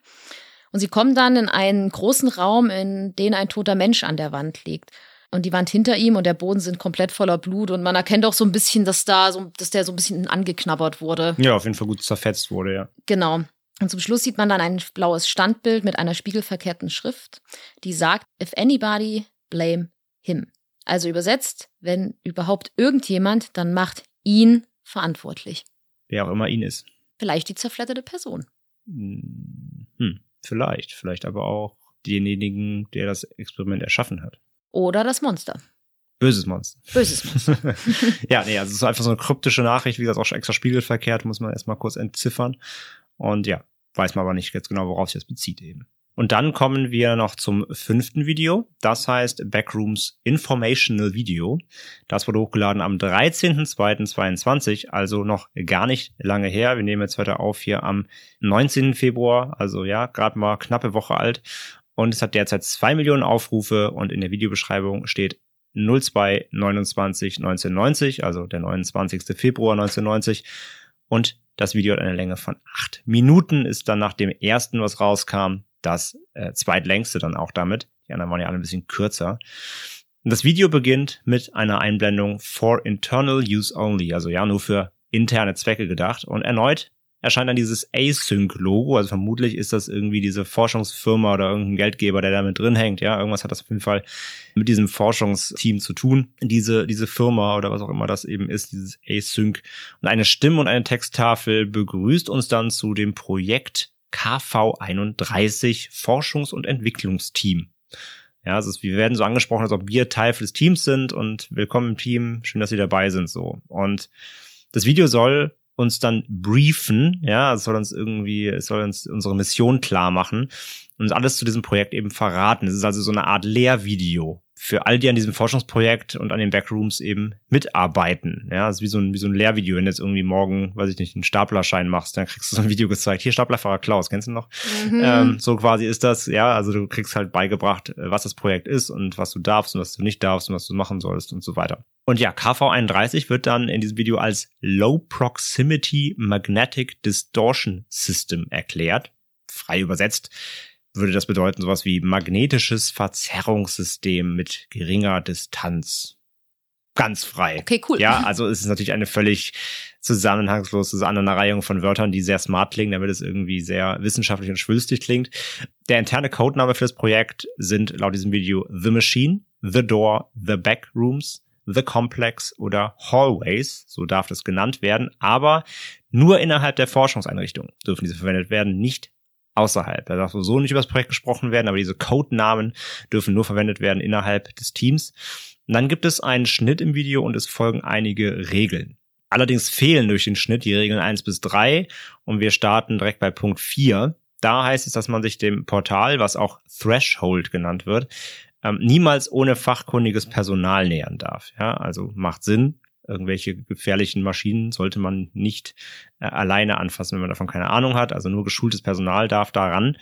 Und sie kommen dann in einen großen Raum, in den ein toter Mensch an der Wand liegt. Und die Wand hinter ihm und der Boden sind komplett voller Blut. Und man erkennt auch so ein bisschen, dass da so, dass der so ein bisschen angeknabbert wurde. Ja, auf jeden Fall gut zerfetzt wurde, ja. Genau. Und zum Schluss sieht man dann ein blaues Standbild mit einer spiegelverkehrten Schrift, die sagt, if anybody, blame him. Also übersetzt, wenn überhaupt irgendjemand, dann macht ihn verantwortlich. Wer auch immer ihn ist. Vielleicht die zerfledderte Person. Hm, vielleicht. Vielleicht aber auch denjenigen, der das Experiment erschaffen hat. Oder das Monster. Böses Monster. Böses Monster. ja, nee, also es ist einfach so eine kryptische Nachricht, wie gesagt, auch schon extra spiegelverkehrt, muss man erstmal kurz entziffern. Und ja, weiß man aber nicht jetzt genau, worauf sich das bezieht eben. Und dann kommen wir noch zum fünften Video. Das heißt Backrooms Informational Video. Das wurde hochgeladen am 13.02.22, also noch gar nicht lange her. Wir nehmen jetzt heute auf hier am 19. Februar, also ja, gerade mal knappe Woche alt. Und es hat derzeit zwei Millionen Aufrufe und in der Videobeschreibung steht 02 29 1990, also der 29. Februar 1990. Und das Video hat eine Länge von acht Minuten, ist dann nach dem ersten, was rauskam, das äh, zweitlängste dann auch damit. Die anderen waren ja alle ein bisschen kürzer. Und das Video beginnt mit einer Einblendung for internal use only, also ja, nur für interne Zwecke gedacht. Und erneut erscheint dann dieses Async-Logo, also vermutlich ist das irgendwie diese Forschungsfirma oder irgendein Geldgeber, der da mit drin hängt, ja, irgendwas hat das auf jeden Fall mit diesem Forschungsteam zu tun, diese, diese Firma oder was auch immer das eben ist, dieses Async. Und eine Stimme und eine Texttafel begrüßt uns dann zu dem Projekt KV31 Forschungs- und Entwicklungsteam. Ja, also wir werden so angesprochen, als ob wir Teil des Teams sind und willkommen im Team, schön, dass Sie dabei sind, so. Und das Video soll uns dann briefen, ja, es soll uns irgendwie, es soll uns unsere Mission klar machen und alles zu diesem Projekt eben verraten. Es ist also so eine Art Lehrvideo für all die an diesem Forschungsprojekt und an den Backrooms eben mitarbeiten. Ja, es ist wie so ein, wie so ein Lehrvideo. Wenn du jetzt irgendwie morgen, weiß ich nicht, einen Staplerschein machst, dann kriegst du so ein Video gezeigt. Hier Staplerfahrer Klaus, kennst du noch? Mhm. Ähm, so quasi ist das, ja, also du kriegst halt beigebracht, äh, was das Projekt ist und was du darfst und was du nicht darfst und was du machen sollst und so weiter. Und ja, KV31 wird dann in diesem Video als Low Proximity Magnetic Distortion System erklärt. Frei übersetzt würde das bedeuten sowas wie magnetisches Verzerrungssystem mit geringer Distanz. Ganz frei. Okay, cool. Ja, also es ist natürlich eine völlig zusammenhangslose Aneinanderreihung von Wörtern, die sehr smart klingen, damit es irgendwie sehr wissenschaftlich und schwülstig klingt. Der interne Codename für das Projekt sind laut diesem Video The Machine, The Door, The Backrooms, The Complex oder Hallways, so darf das genannt werden, aber nur innerhalb der Forschungseinrichtung dürfen diese verwendet werden, nicht außerhalb. Da darf so nicht über das Projekt gesprochen werden, aber diese Codenamen dürfen nur verwendet werden innerhalb des Teams. Und dann gibt es einen Schnitt im Video und es folgen einige Regeln. Allerdings fehlen durch den Schnitt die Regeln 1 bis 3 und wir starten direkt bei Punkt 4. Da heißt es, dass man sich dem Portal, was auch Threshold genannt wird, ähm, niemals ohne fachkundiges Personal nähern darf. Ja, also macht Sinn. Irgendwelche gefährlichen Maschinen sollte man nicht äh, alleine anfassen, wenn man davon keine Ahnung hat. Also nur geschultes Personal darf da ran.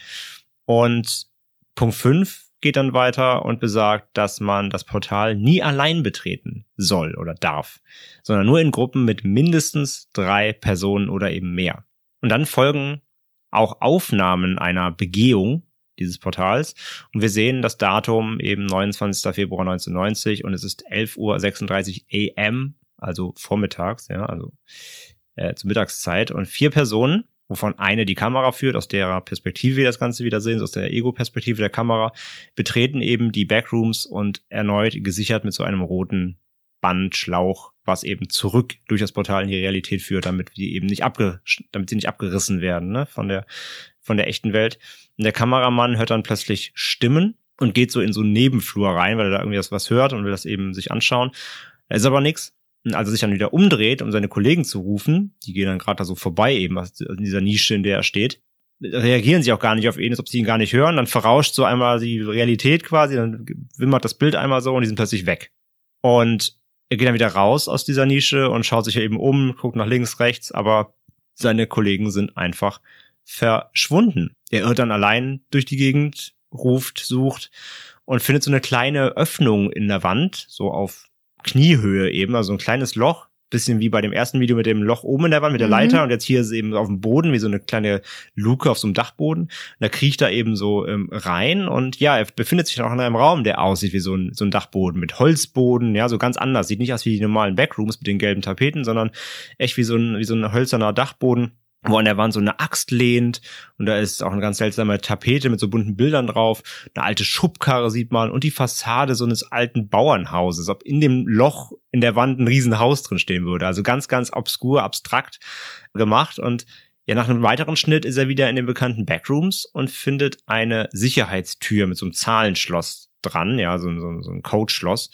Und Punkt 5 geht dann weiter und besagt, dass man das Portal nie allein betreten soll oder darf, sondern nur in Gruppen mit mindestens drei Personen oder eben mehr. Und dann folgen auch Aufnahmen einer Begehung dieses Portals und wir sehen das Datum eben 29. Februar 1990 und es ist 11.36 Uhr AM, also vormittags, ja, also äh, zur Mittagszeit und vier Personen wovon eine die Kamera führt, aus der Perspektive wir das Ganze wieder sehen, aus der Ego-Perspektive der Kamera, betreten eben die Backrooms und erneut gesichert mit so einem roten Bandschlauch, was eben zurück durch das Portal in die Realität führt, damit die eben nicht abge damit sie nicht abgerissen werden, ne, von der von der echten Welt. Und der Kameramann hört dann plötzlich Stimmen und geht so in so einen Nebenflur rein, weil er da irgendwie was hört und will das eben sich anschauen. Da ist aber nichts. Als er sich dann wieder umdreht, um seine Kollegen zu rufen, die gehen dann gerade da so vorbei eben in dieser Nische, in der er steht, reagieren sie auch gar nicht auf ihn, als ob sie ihn gar nicht hören. Dann verrauscht so einmal die Realität quasi, dann wimmert das Bild einmal so und die sind plötzlich weg. Und er geht dann wieder raus aus dieser Nische und schaut sich eben um, guckt nach links, rechts, aber seine Kollegen sind einfach verschwunden. Er irrt dann allein durch die Gegend, ruft, sucht und findet so eine kleine Öffnung in der Wand, so auf Kniehöhe eben, also ein kleines Loch, bisschen wie bei dem ersten Video mit dem Loch oben in der Wand, mit der Mhm. Leiter und jetzt hier ist es eben auf dem Boden, wie so eine kleine Luke auf so einem Dachboden. Und da kriecht er eben so ähm, rein und ja, er befindet sich dann auch in einem Raum, der aussieht wie so ein, so ein Dachboden mit Holzboden, ja, so ganz anders. Sieht nicht aus wie die normalen Backrooms mit den gelben Tapeten, sondern echt wie so ein, wie so ein hölzerner Dachboden wo an der Wand so eine Axt lehnt und da ist auch eine ganz seltsame Tapete mit so bunten Bildern drauf. Eine alte Schubkarre sieht man und die Fassade so eines alten Bauernhauses, ob in dem Loch in der Wand ein Riesenhaus drin stehen würde. Also ganz, ganz obskur, abstrakt gemacht und ja, nach einem weiteren Schnitt ist er wieder in den bekannten Backrooms und findet eine Sicherheitstür mit so einem Zahlenschloss dran, ja, so, so, so ein Codeschloss.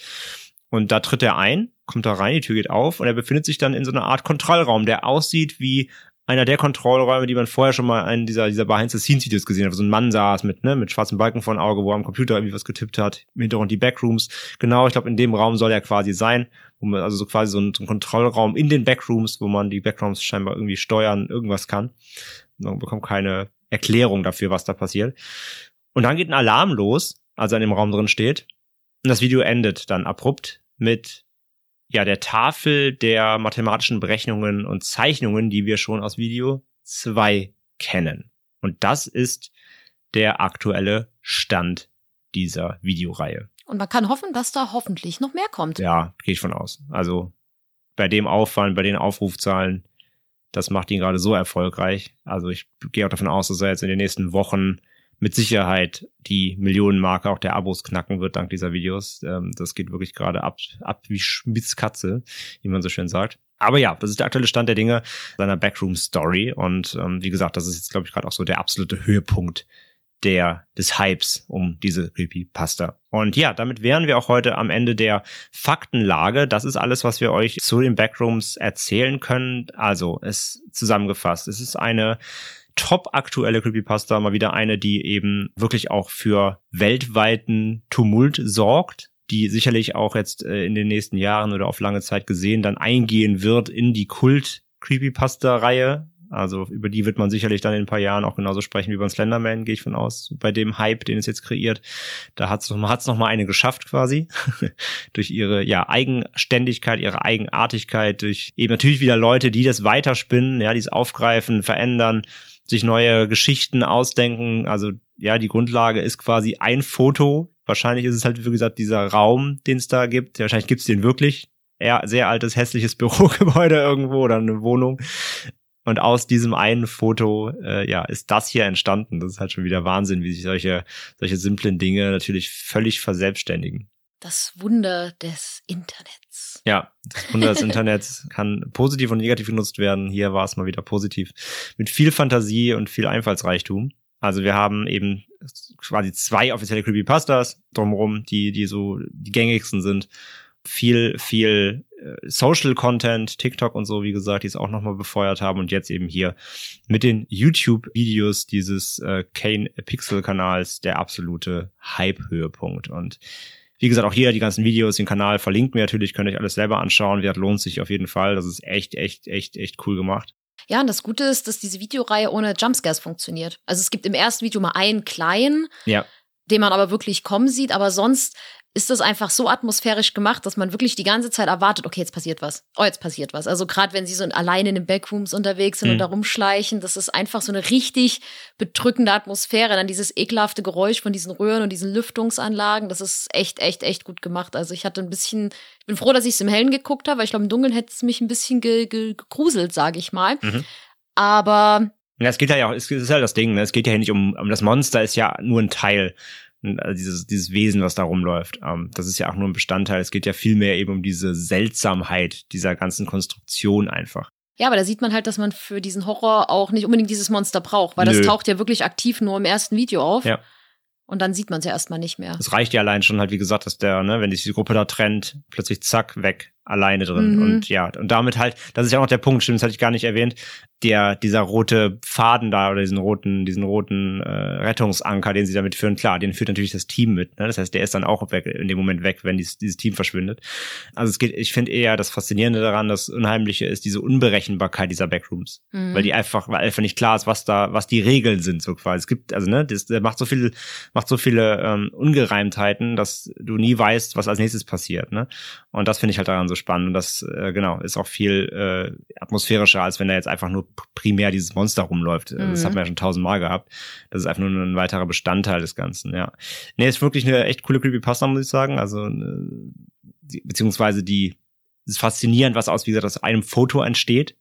Und da tritt er ein, kommt da rein, die Tür geht auf und er befindet sich dann in so einer Art Kontrollraum, der aussieht wie einer der Kontrollräume, die man vorher schon mal in dieser, dieser Behind-the-Scenes-Videos gesehen hat, wo so ein Mann saß mit, ne, mit schwarzem Balken vor dem Auge, wo er am Computer irgendwie was getippt hat, im Hintergrund die Backrooms. Genau, ich glaube, in dem Raum soll er quasi sein, wo man, also so quasi so ein, so ein Kontrollraum in den Backrooms, wo man die Backrooms scheinbar irgendwie steuern, irgendwas kann. Man bekommt keine Erklärung dafür, was da passiert. Und dann geht ein Alarm los, als er in dem Raum drin steht. Und das Video endet dann abrupt mit ja, der Tafel der mathematischen Berechnungen und Zeichnungen, die wir schon aus Video 2 kennen. Und das ist der aktuelle Stand dieser Videoreihe. Und man kann hoffen, dass da hoffentlich noch mehr kommt. Ja, gehe ich von aus. Also bei dem Aufwand, bei den Aufrufzahlen, das macht ihn gerade so erfolgreich. Also ich gehe auch davon aus, dass er jetzt in den nächsten Wochen mit Sicherheit die Millionenmarke auch der Abos knacken wird dank dieser Videos. Ähm, das geht wirklich gerade ab, ab wie Schmitzkatze, wie man so schön sagt. Aber ja, das ist der aktuelle Stand der Dinge seiner Backroom-Story. Und ähm, wie gesagt, das ist jetzt, glaube ich, gerade auch so der absolute Höhepunkt der des Hypes um diese Creepypasta. Und ja, damit wären wir auch heute am Ende der Faktenlage. Das ist alles, was wir euch zu den Backrooms erzählen können. Also, es zusammengefasst. Es ist eine top aktuelle Creepypasta, mal wieder eine, die eben wirklich auch für weltweiten Tumult sorgt, die sicherlich auch jetzt äh, in den nächsten Jahren oder auf lange Zeit gesehen dann eingehen wird in die Kult Creepypasta-Reihe. Also über die wird man sicherlich dann in ein paar Jahren auch genauso sprechen wie den Slenderman, gehe ich von aus. Bei dem Hype, den es jetzt kreiert, da hat es noch, hat's noch mal eine geschafft quasi. durch ihre ja, Eigenständigkeit, ihre Eigenartigkeit, durch eben natürlich wieder Leute, die das weiterspinnen, ja, die es aufgreifen, verändern, sich neue Geschichten ausdenken. Also ja, die Grundlage ist quasi ein Foto. Wahrscheinlich ist es halt, wie gesagt, dieser Raum, den es da gibt. Wahrscheinlich gibt es den wirklich. Eher sehr altes, hässliches Bürogebäude irgendwo oder eine Wohnung. Und aus diesem einen Foto, äh, ja, ist das hier entstanden. Das ist halt schon wieder Wahnsinn, wie sich solche, solche simplen Dinge natürlich völlig verselbstständigen. Das Wunder des Internets. Ja, das Wunder des Internets kann positiv und negativ genutzt werden. Hier war es mal wieder positiv. Mit viel Fantasie und viel Einfallsreichtum. Also wir haben eben quasi zwei offizielle Creepypastas drumherum, die, die so die gängigsten sind. Viel, viel äh, Social Content, TikTok und so, wie gesagt, die es auch nochmal befeuert haben und jetzt eben hier mit den YouTube-Videos dieses äh, Kane Pixel-Kanals der absolute Hype-Höhepunkt. Und wie gesagt, auch hier die ganzen Videos, den Kanal verlinkt mir natürlich, könnt ihr euch alles selber anschauen. Wie lohnt sich auf jeden Fall. Das ist echt, echt, echt, echt cool gemacht. Ja, und das Gute ist, dass diese Videoreihe ohne Jumpscares funktioniert. Also es gibt im ersten Video mal einen kleinen, Ja, den man aber wirklich kommen sieht, aber sonst ist das einfach so atmosphärisch gemacht, dass man wirklich die ganze Zeit erwartet, okay, jetzt passiert was. Oh, jetzt passiert was. Also gerade wenn sie so alleine in den Backrooms unterwegs sind Mhm. und da rumschleichen, das ist einfach so eine richtig bedrückende Atmosphäre. Dann dieses ekelhafte Geräusch von diesen Röhren und diesen Lüftungsanlagen, das ist echt, echt, echt gut gemacht. Also ich hatte ein bisschen, ich bin froh, dass ich es im Hellen geguckt habe, weil ich glaube, im Dunkeln hätte es mich ein bisschen ge ge gegruselt, sage ich mal. Mhm. Aber Ja, es geht ja auch, es ist halt das Ding, ne? Es geht ja nicht um, um das Monster ist ja nur ein Teil. Also dieses, dieses Wesen, was da rumläuft. Ähm, das ist ja auch nur ein Bestandteil. Es geht ja viel mehr eben um diese Seltsamheit dieser ganzen Konstruktion einfach. Ja, aber da sieht man halt, dass man für diesen Horror auch nicht unbedingt dieses Monster braucht, weil das Nö. taucht ja wirklich aktiv nur im ersten Video auf. Ja. Und dann sieht man es ja erstmal nicht mehr. Es reicht ja allein schon halt, wie gesagt, dass der, ne, wenn sich die Gruppe da trennt, plötzlich zack, weg. Alleine drin. Mhm. Und ja, und damit halt, das ist ja auch noch der Punkt, stimmt, das hatte ich gar nicht erwähnt, der, dieser rote Faden da oder diesen roten, diesen roten äh, Rettungsanker, den sie damit führen, klar, den führt natürlich das Team mit. Ne? Das heißt, der ist dann auch weg, in dem Moment weg, wenn dieses, dieses Team verschwindet. Also es geht, ich finde eher das Faszinierende daran, das Unheimliche ist diese Unberechenbarkeit dieser Backrooms. Mhm. Weil die einfach, weil einfach nicht klar ist, was da, was die Regeln sind, so quasi. Es gibt, also ne, das, der macht so viel, macht so viele ähm, Ungereimtheiten, dass du nie weißt, was als nächstes passiert. Ne? Und das finde ich halt daran so spannend. Und das, äh, genau, ist auch viel äh, atmosphärischer, als wenn da jetzt einfach nur primär dieses Monster rumläuft. Mhm. Das hat man ja schon tausendmal gehabt. Das ist einfach nur ein weiterer Bestandteil des Ganzen, ja. Nee, ist wirklich eine echt coole Creepypasta, muss ich sagen. Also, äh, die, beziehungsweise die, ist faszinierend, was aus, wie gesagt, aus einem Foto entsteht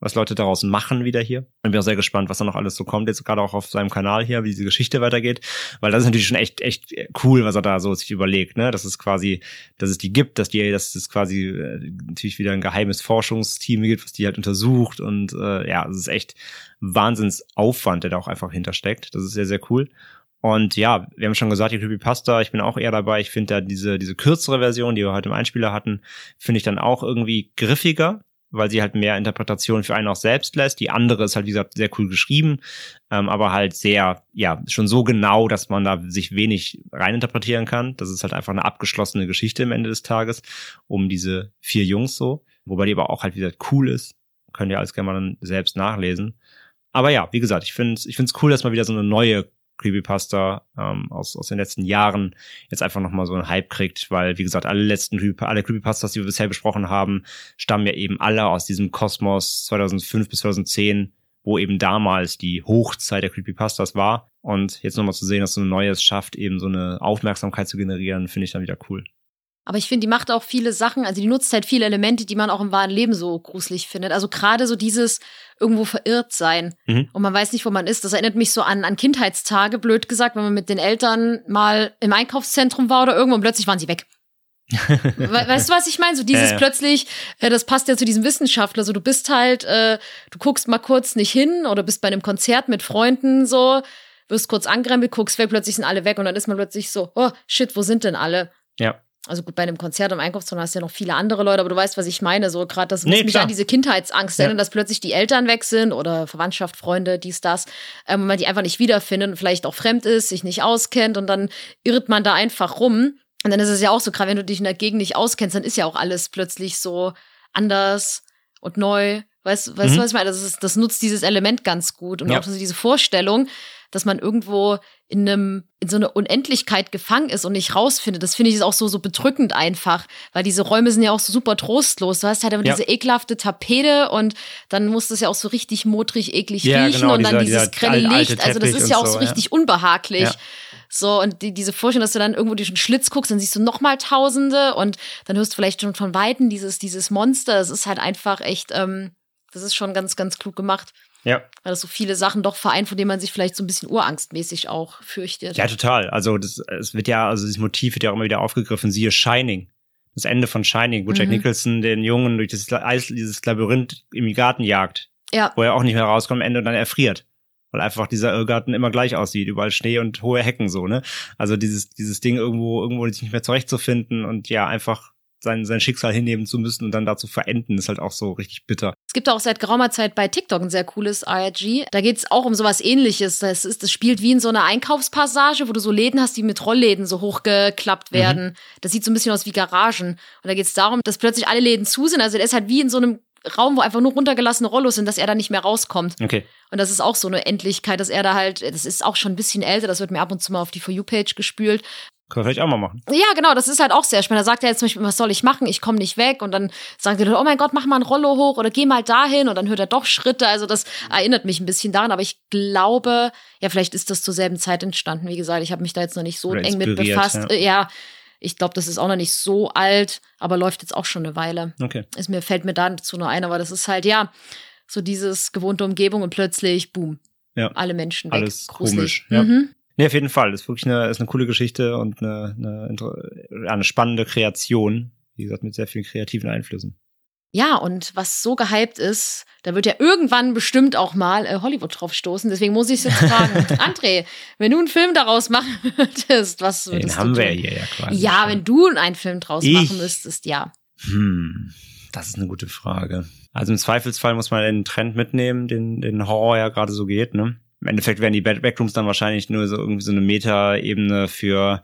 was Leute daraus machen wieder hier. Ich bin auch sehr gespannt, was da noch alles so kommt, jetzt gerade auch auf seinem Kanal hier, wie diese Geschichte weitergeht, weil das ist natürlich schon echt, echt cool, was er da so sich überlegt, ne, dass es quasi, dass es die gibt, dass die, dass es quasi äh, natürlich wieder ein geheimes Forschungsteam gibt, was die halt untersucht und äh, ja, es ist echt Wahnsinnsaufwand, der da auch einfach hintersteckt. Das ist sehr, sehr cool. Und ja, wir haben schon gesagt, die Creepypasta, ich bin auch eher dabei. Ich finde da diese, diese kürzere Version, die wir heute im Einspieler hatten, finde ich dann auch irgendwie griffiger weil sie halt mehr Interpretation für einen auch selbst lässt. Die andere ist halt, wie gesagt, sehr cool geschrieben, ähm, aber halt sehr, ja, schon so genau, dass man da sich wenig reininterpretieren kann. Das ist halt einfach eine abgeschlossene Geschichte am Ende des Tages um diese vier Jungs so, wobei die aber auch halt wieder cool ist. Könnt ihr alles gerne mal dann selbst nachlesen. Aber ja, wie gesagt, ich finde ich finde es cool, dass man wieder so eine neue Creepypasta ähm, aus, aus den letzten Jahren jetzt einfach nochmal so einen Hype kriegt, weil, wie gesagt, alle letzten alle Creepypastas, die wir bisher besprochen haben, stammen ja eben alle aus diesem Kosmos 2005 bis 2010, wo eben damals die Hochzeit der Creepypastas war. Und jetzt nochmal zu sehen, dass so ein neues schafft, eben so eine Aufmerksamkeit zu generieren, finde ich dann wieder cool. Aber ich finde, die macht auch viele Sachen, also die nutzt halt viele Elemente, die man auch im wahren Leben so gruselig findet. Also gerade so dieses irgendwo verirrt sein Mhm. und man weiß nicht, wo man ist. Das erinnert mich so an, an Kindheitstage, blöd gesagt, wenn man mit den Eltern mal im Einkaufszentrum war oder irgendwo und plötzlich waren sie weg. We weißt du, was ich meine? So dieses ja. plötzlich, äh, das passt ja zu diesem Wissenschaftler. So, du bist halt, äh, du guckst mal kurz nicht hin oder bist bei einem Konzert mit Freunden so, wirst kurz angerempelt, guckst weg, plötzlich sind alle weg und dann ist man plötzlich so, oh shit, wo sind denn alle? Ja. Also gut, bei einem Konzert im Einkaufszentrum hast du ja noch viele andere Leute, aber du weißt, was ich meine. So gerade das muss Nee, mich klar. an diese Kindheitsangst Ja. erinnern, dass plötzlich die Eltern weg sind oder Verwandtschaft, Freunde, dies, das, ähm, man die einfach nicht wiederfindet und vielleicht auch fremd ist, sich nicht auskennt und dann irrt man da einfach rum. Und dann ist es ja auch so, gerade wenn du dich in der Gegend nicht auskennst, dann ist ja auch alles plötzlich so anders und neu. Weißt, weißt Mhm. du, was ich meine? Das, ist, das nutzt dieses Element ganz gut. Und Ja. auch diese Vorstellung, dass man irgendwo in einem, in so einer Unendlichkeit gefangen ist und nicht rausfindet. Das finde ich ist auch so, so bedrückend einfach, weil diese Räume sind ja auch so super trostlos. Du hast halt immer Ja. diese ekelhafte Tapete und dann muss das ja auch so richtig modrig, eklig Ja, riechen genau, und dann dieser- dieses dieser grelle Licht. Also das ist ja auch so, so, ja. richtig unbehaglich. Ja. So, und die, diese Vorstellung, dass du dann irgendwo durch einen Schlitz guckst, dann siehst du nochmal Tausende und dann hörst du vielleicht schon von Weitem dieses, dieses Monster. Es ist halt einfach echt, ähm, das ist schon ganz, ganz klug gemacht. Ja. Weil das so viele Sachen doch vereint, vor denen man sich vielleicht so ein bisschen urangstmäßig auch fürchtet. Ja, total. Also das, es wird ja, also dieses Motiv wird ja auch immer wieder aufgegriffen. Siehe Shining. Das Ende von Shining, wo Jack Mhm. Nicholson den Jungen durch das Eis, dieses Labyrinth im Garten jagt, Ja, wo er auch nicht mehr rauskommt am Ende und dann erfriert. Weil einfach dieser Irrgarten immer gleich aussieht, überall Schnee und hohe Hecken so, ne? Also dieses, dieses Ding irgendwo, irgendwo sich nicht mehr zurechtzufinden und ja, einfach sein, sein Schicksal hinnehmen zu müssen und dann dazu verenden, ist halt auch so richtig bitter. Es gibt auch seit geraumer Zeit bei TikTok ein sehr cooles IRG. Da geht es auch um sowas ähnliches. Das, ist, das spielt wie in so einer Einkaufspassage, wo du so Läden hast, die mit Rollläden so hochgeklappt werden. Das sieht so ein bisschen aus wie Garagen. Und da geht es darum, dass plötzlich alle Läden zu sind. Also der ist halt wie in so einem Raum, wo einfach nur runtergelassene Rollos sind, dass er da nicht mehr rauskommt. Okay. Und das ist auch so eine Endlichkeit, dass er da halt, das ist auch schon ein bisschen älter, das wird mir ab und zu mal auf die For You-Page gespült. Können wir vielleicht auch mal machen. Ja, genau, das ist halt auch sehr spannend. Da sagt er jetzt zum Beispiel, was soll ich machen? Ich komme nicht weg. Und dann sagt er, oh mein Gott, mach mal ein Rollo hoch oder geh mal dahin. Und dann hört er doch Schritte. Also das erinnert mich ein bisschen daran. Aber ich glaube, ja, vielleicht ist das zur selben Zeit entstanden. Wie gesagt, ich habe mich da jetzt noch nicht so Oder eng mit befasst. ja. Ja, ich glaube, das ist auch noch nicht so alt, aber läuft jetzt auch schon eine Weile. Okay. Es mir fällt mir dazu nur ein, aber das ist halt, ja, so dieses gewohnte Umgebung und plötzlich, boom, Ja. alle Menschen weg. Alles Gruselig. komisch, ja. Mhm. Nee, auf jeden Fall. Das ist wirklich eine, ist eine coole Geschichte und eine, eine, eine spannende Kreation. Wie gesagt, mit sehr vielen kreativen Einflüssen. Ja, und was so gehypt ist, da wird ja irgendwann bestimmt auch mal äh, Hollywood drauf stoßen. Deswegen muss ich es jetzt fragen. André, wenn du einen Film daraus machen würdest, was würdest Den du haben wir tun? hier ja quasi. Ja, wenn du einen Film draus Ich? machen müsstest, ja. Hm, das ist eine gute Frage. Also im Zweifelsfall muss man den Trend mitnehmen, den, den Horror ja gerade so geht, ne? Im Endeffekt werden die Backrooms dann wahrscheinlich nur so irgendwie so eine Meta-Ebene für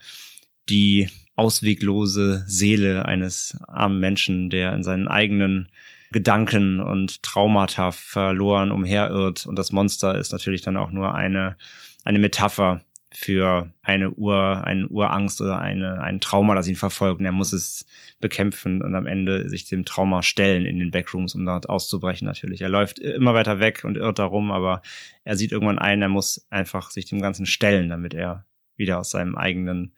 die ausweglose Seele eines armen Menschen, der in seinen eigenen Gedanken und Traumata verloren umherirrt. Und das Monster ist natürlich dann auch nur eine, eine Metapher für eine Ur, eine Urangst oder eine, ein Trauma, das ihn verfolgt. Und er muss es bekämpfen und am Ende sich dem Trauma stellen in den Backrooms, um dort auszubrechen natürlich. Er läuft immer weiter weg und irrt darum, aber er sieht irgendwann ein, er muss einfach sich dem Ganzen stellen, damit er wieder aus seinem eigenen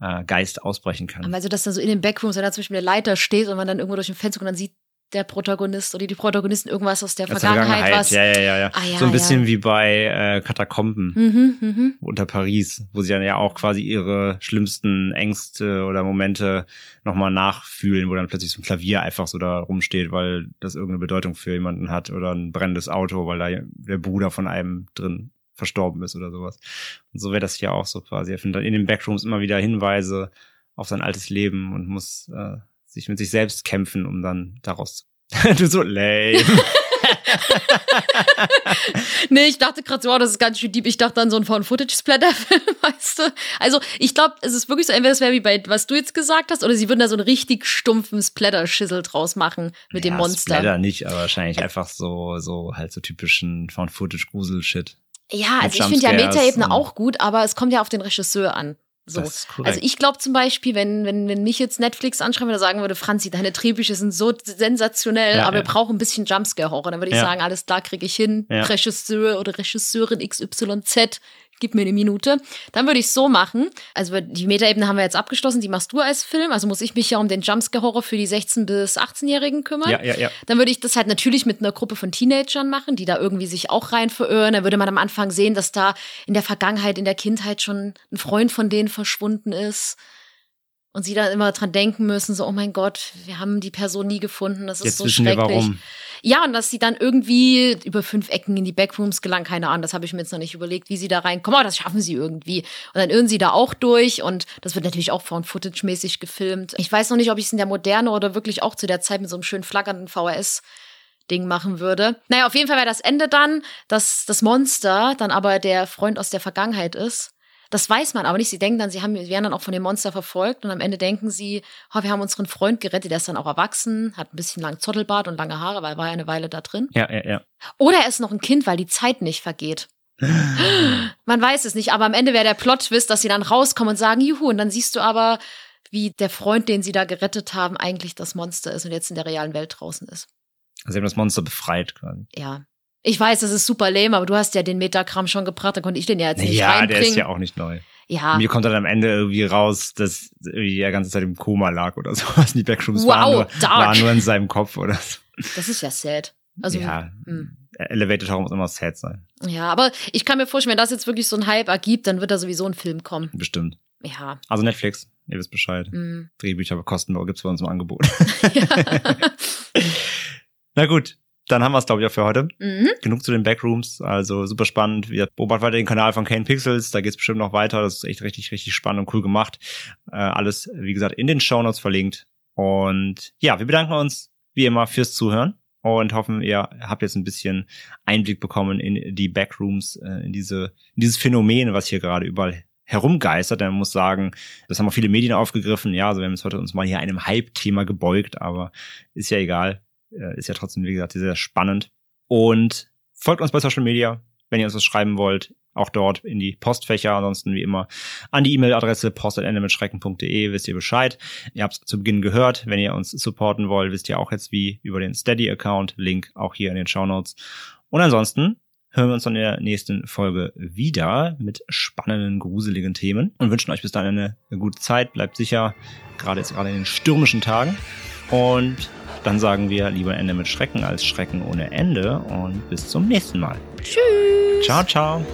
äh, Geist ausbrechen kann. Also, dass da so in den Backrooms, wenn da Beispiel eine Leiter steht und man dann irgendwo durch ein Fenster und dann sieht der Protagonist oder die Protagonisten irgendwas aus der Aus Vergangenheit, was. Ja, ja, ja, ja. Ah, ja, so ein bisschen ja. wie bei äh, Katakomben Mhm, mhm. unter Paris, wo sie dann ja auch quasi ihre schlimmsten Ängste oder Momente nochmal nachfühlen, wo dann plötzlich so ein Klavier einfach so da rumsteht, weil das irgendeine Bedeutung für jemanden hat oder ein brennendes Auto, weil da der Bruder von einem drin verstorben ist oder sowas. Und so wäre das hier auch so quasi. Er findet dann in den Backrooms immer wieder Hinweise auf sein altes Leben und muss äh, sich mit sich selbst kämpfen, um dann daraus du so lame. Nee, ich dachte gerade so, oh, das ist ganz schön deep. Ich dachte an so einen Found-Footage-Splatter-Film, weißt du? Also, ich glaube, es ist wirklich so, entweder es wäre wie bei, was du jetzt gesagt hast, oder sie würden da so einen richtig stumpfen Splatter-Schissel draus machen mit dem ja, Monster. Splatter nicht, aber wahrscheinlich einfach so, so halt so typischen Found-Footage-Grusel-Shit. Ja, also ich finde ja Metaebene auch gut, aber es kommt ja auf den Regisseur an. So. Also ich glaube zum Beispiel, wenn, wenn, wenn mich jetzt Netflix anschreiben würde, sagen würde, Franzi, deine Drehbücher sind so sensationell, Ja, aber wir ja. brauchen ein bisschen Jumpscare-Horror. Dann würde ich Ja. sagen, alles klar, kriege ich hin. Regisseur oder Regisseurin XYZ, gib mir eine Minute. Dann würde ich so machen. Also die Metaebene haben wir jetzt abgeschlossen, die machst du als Film. Also muss ich mich ja um den Jumpscare-Horror für die 16- bis 18-Jährigen kümmern. ja, ja, ja. Dann würde ich das halt natürlich mit einer Gruppe von Teenagern machen, die da irgendwie sich auch rein verirren. Dann würde man am Anfang sehen, dass da in der Vergangenheit, in der Kindheit schon ein Freund von denen verschwunden ist. Und sie dann immer dran denken müssen, so, oh mein Gott, wir haben die Person nie gefunden, das ist Jetzt so wissen wir schrecklich. warum. Ja, und dass sie dann irgendwie über fünf Ecken in die Backrooms gelangen, keine Ahnung, das habe ich mir jetzt noch nicht überlegt, wie sie da reinkommen, aber das schaffen sie irgendwie. Und dann irren sie da auch durch und das wird natürlich auch Found-Footage-mäßig gefilmt. Ich weiß noch nicht, ob ich es in der Moderne oder wirklich auch zu der Zeit mit so einem schön flackernden VHS Ding machen würde. Naja, auf jeden Fall wäre das Ende dann, dass das Monster dann aber der Freund aus der Vergangenheit ist. Das weiß man aber nicht. Sie denken dann, sie haben, werden dann auch von dem Monster verfolgt und am Ende denken sie, oh, wir haben unseren Freund gerettet, der ist dann auch erwachsen, hat ein bisschen lang Zottelbart und lange Haare, weil er war ja eine Weile da drin. Ja, ja, ja. Oder er ist noch ein Kind, weil die Zeit nicht vergeht. Man weiß es nicht, aber am Ende wäre der Plot-Twist, dass sie dann rauskommen und sagen, juhu, und dann siehst du aber, wie der Freund, den sie da gerettet haben, eigentlich das Monster ist und jetzt in der realen Welt draußen ist. Also sie haben das Monster befreit quasi. Ja. Ich weiß, das ist super lame, aber du hast ja den Metakram schon gebracht, dann konnte ich den ja jetzt nicht Ja, reinbringen. der ist ja auch nicht neu. ja. Mir kommt dann am Ende irgendwie raus, dass irgendwie er ganze Zeit im Koma lag oder sowas. Die Backrooms Wow, waren, nur, waren nur in seinem Kopf oder so. Das ist ja sad. Also, ja, hm. Elevated Horror muss immer sad sein. ja, aber ich kann mir vorstellen, wenn das jetzt wirklich so ein Hype ergibt, dann wird da sowieso ein Film kommen. Bestimmt. Ja. Also Netflix, ihr wisst Bescheid. mm. Drehbücher kostenlos gibt's bei uns im Angebot. Na gut, dann haben wir es, glaube ich, auch für heute. Mhm. Genug zu den Backrooms, also super spannend. Wir beobachten weiter den Kanal von Kane Pixels, da geht's bestimmt noch weiter. Das ist echt richtig, richtig spannend und cool gemacht. Äh, alles, wie gesagt, in den Shownotes verlinkt. Und ja, wir bedanken uns wie immer fürs Zuhören und hoffen, ihr habt jetzt ein bisschen Einblick bekommen in die Backrooms, äh, in diese, in dieses Phänomen, was hier gerade überall herumgeistert. Man muss sagen, das haben auch viele Medien aufgegriffen. Ja, also wir haben jetzt heute uns mal hier einem Hype-Thema gebeugt, aber ist ja egal. Äh, Ist ja trotzdem, wie gesagt, sehr spannend. Und folgt uns bei Social Media, wenn ihr uns was schreiben wollt. Auch dort in die Postfächer. Ansonsten wie immer an die E-Mail-Adresse post.endemitschrecken.de wisst ihr Bescheid. Ihr habt es zu Beginn gehört. Wenn ihr uns supporten wollt, wisst ihr auch jetzt wie über den Steady-Account. Link auch hier in den Show Notes. Und ansonsten hören wir uns dann in der nächsten Folge wieder mit spannenden, gruseligen Themen und wünschen euch bis dahin eine, eine gute Zeit. Bleibt sicher, gerade jetzt gerade in den stürmischen Tagen. Und dann sagen wir lieber Ende mit Schrecken als Schrecken ohne Ende und bis zum nächsten Mal. Tschüss. Ciao, ciao.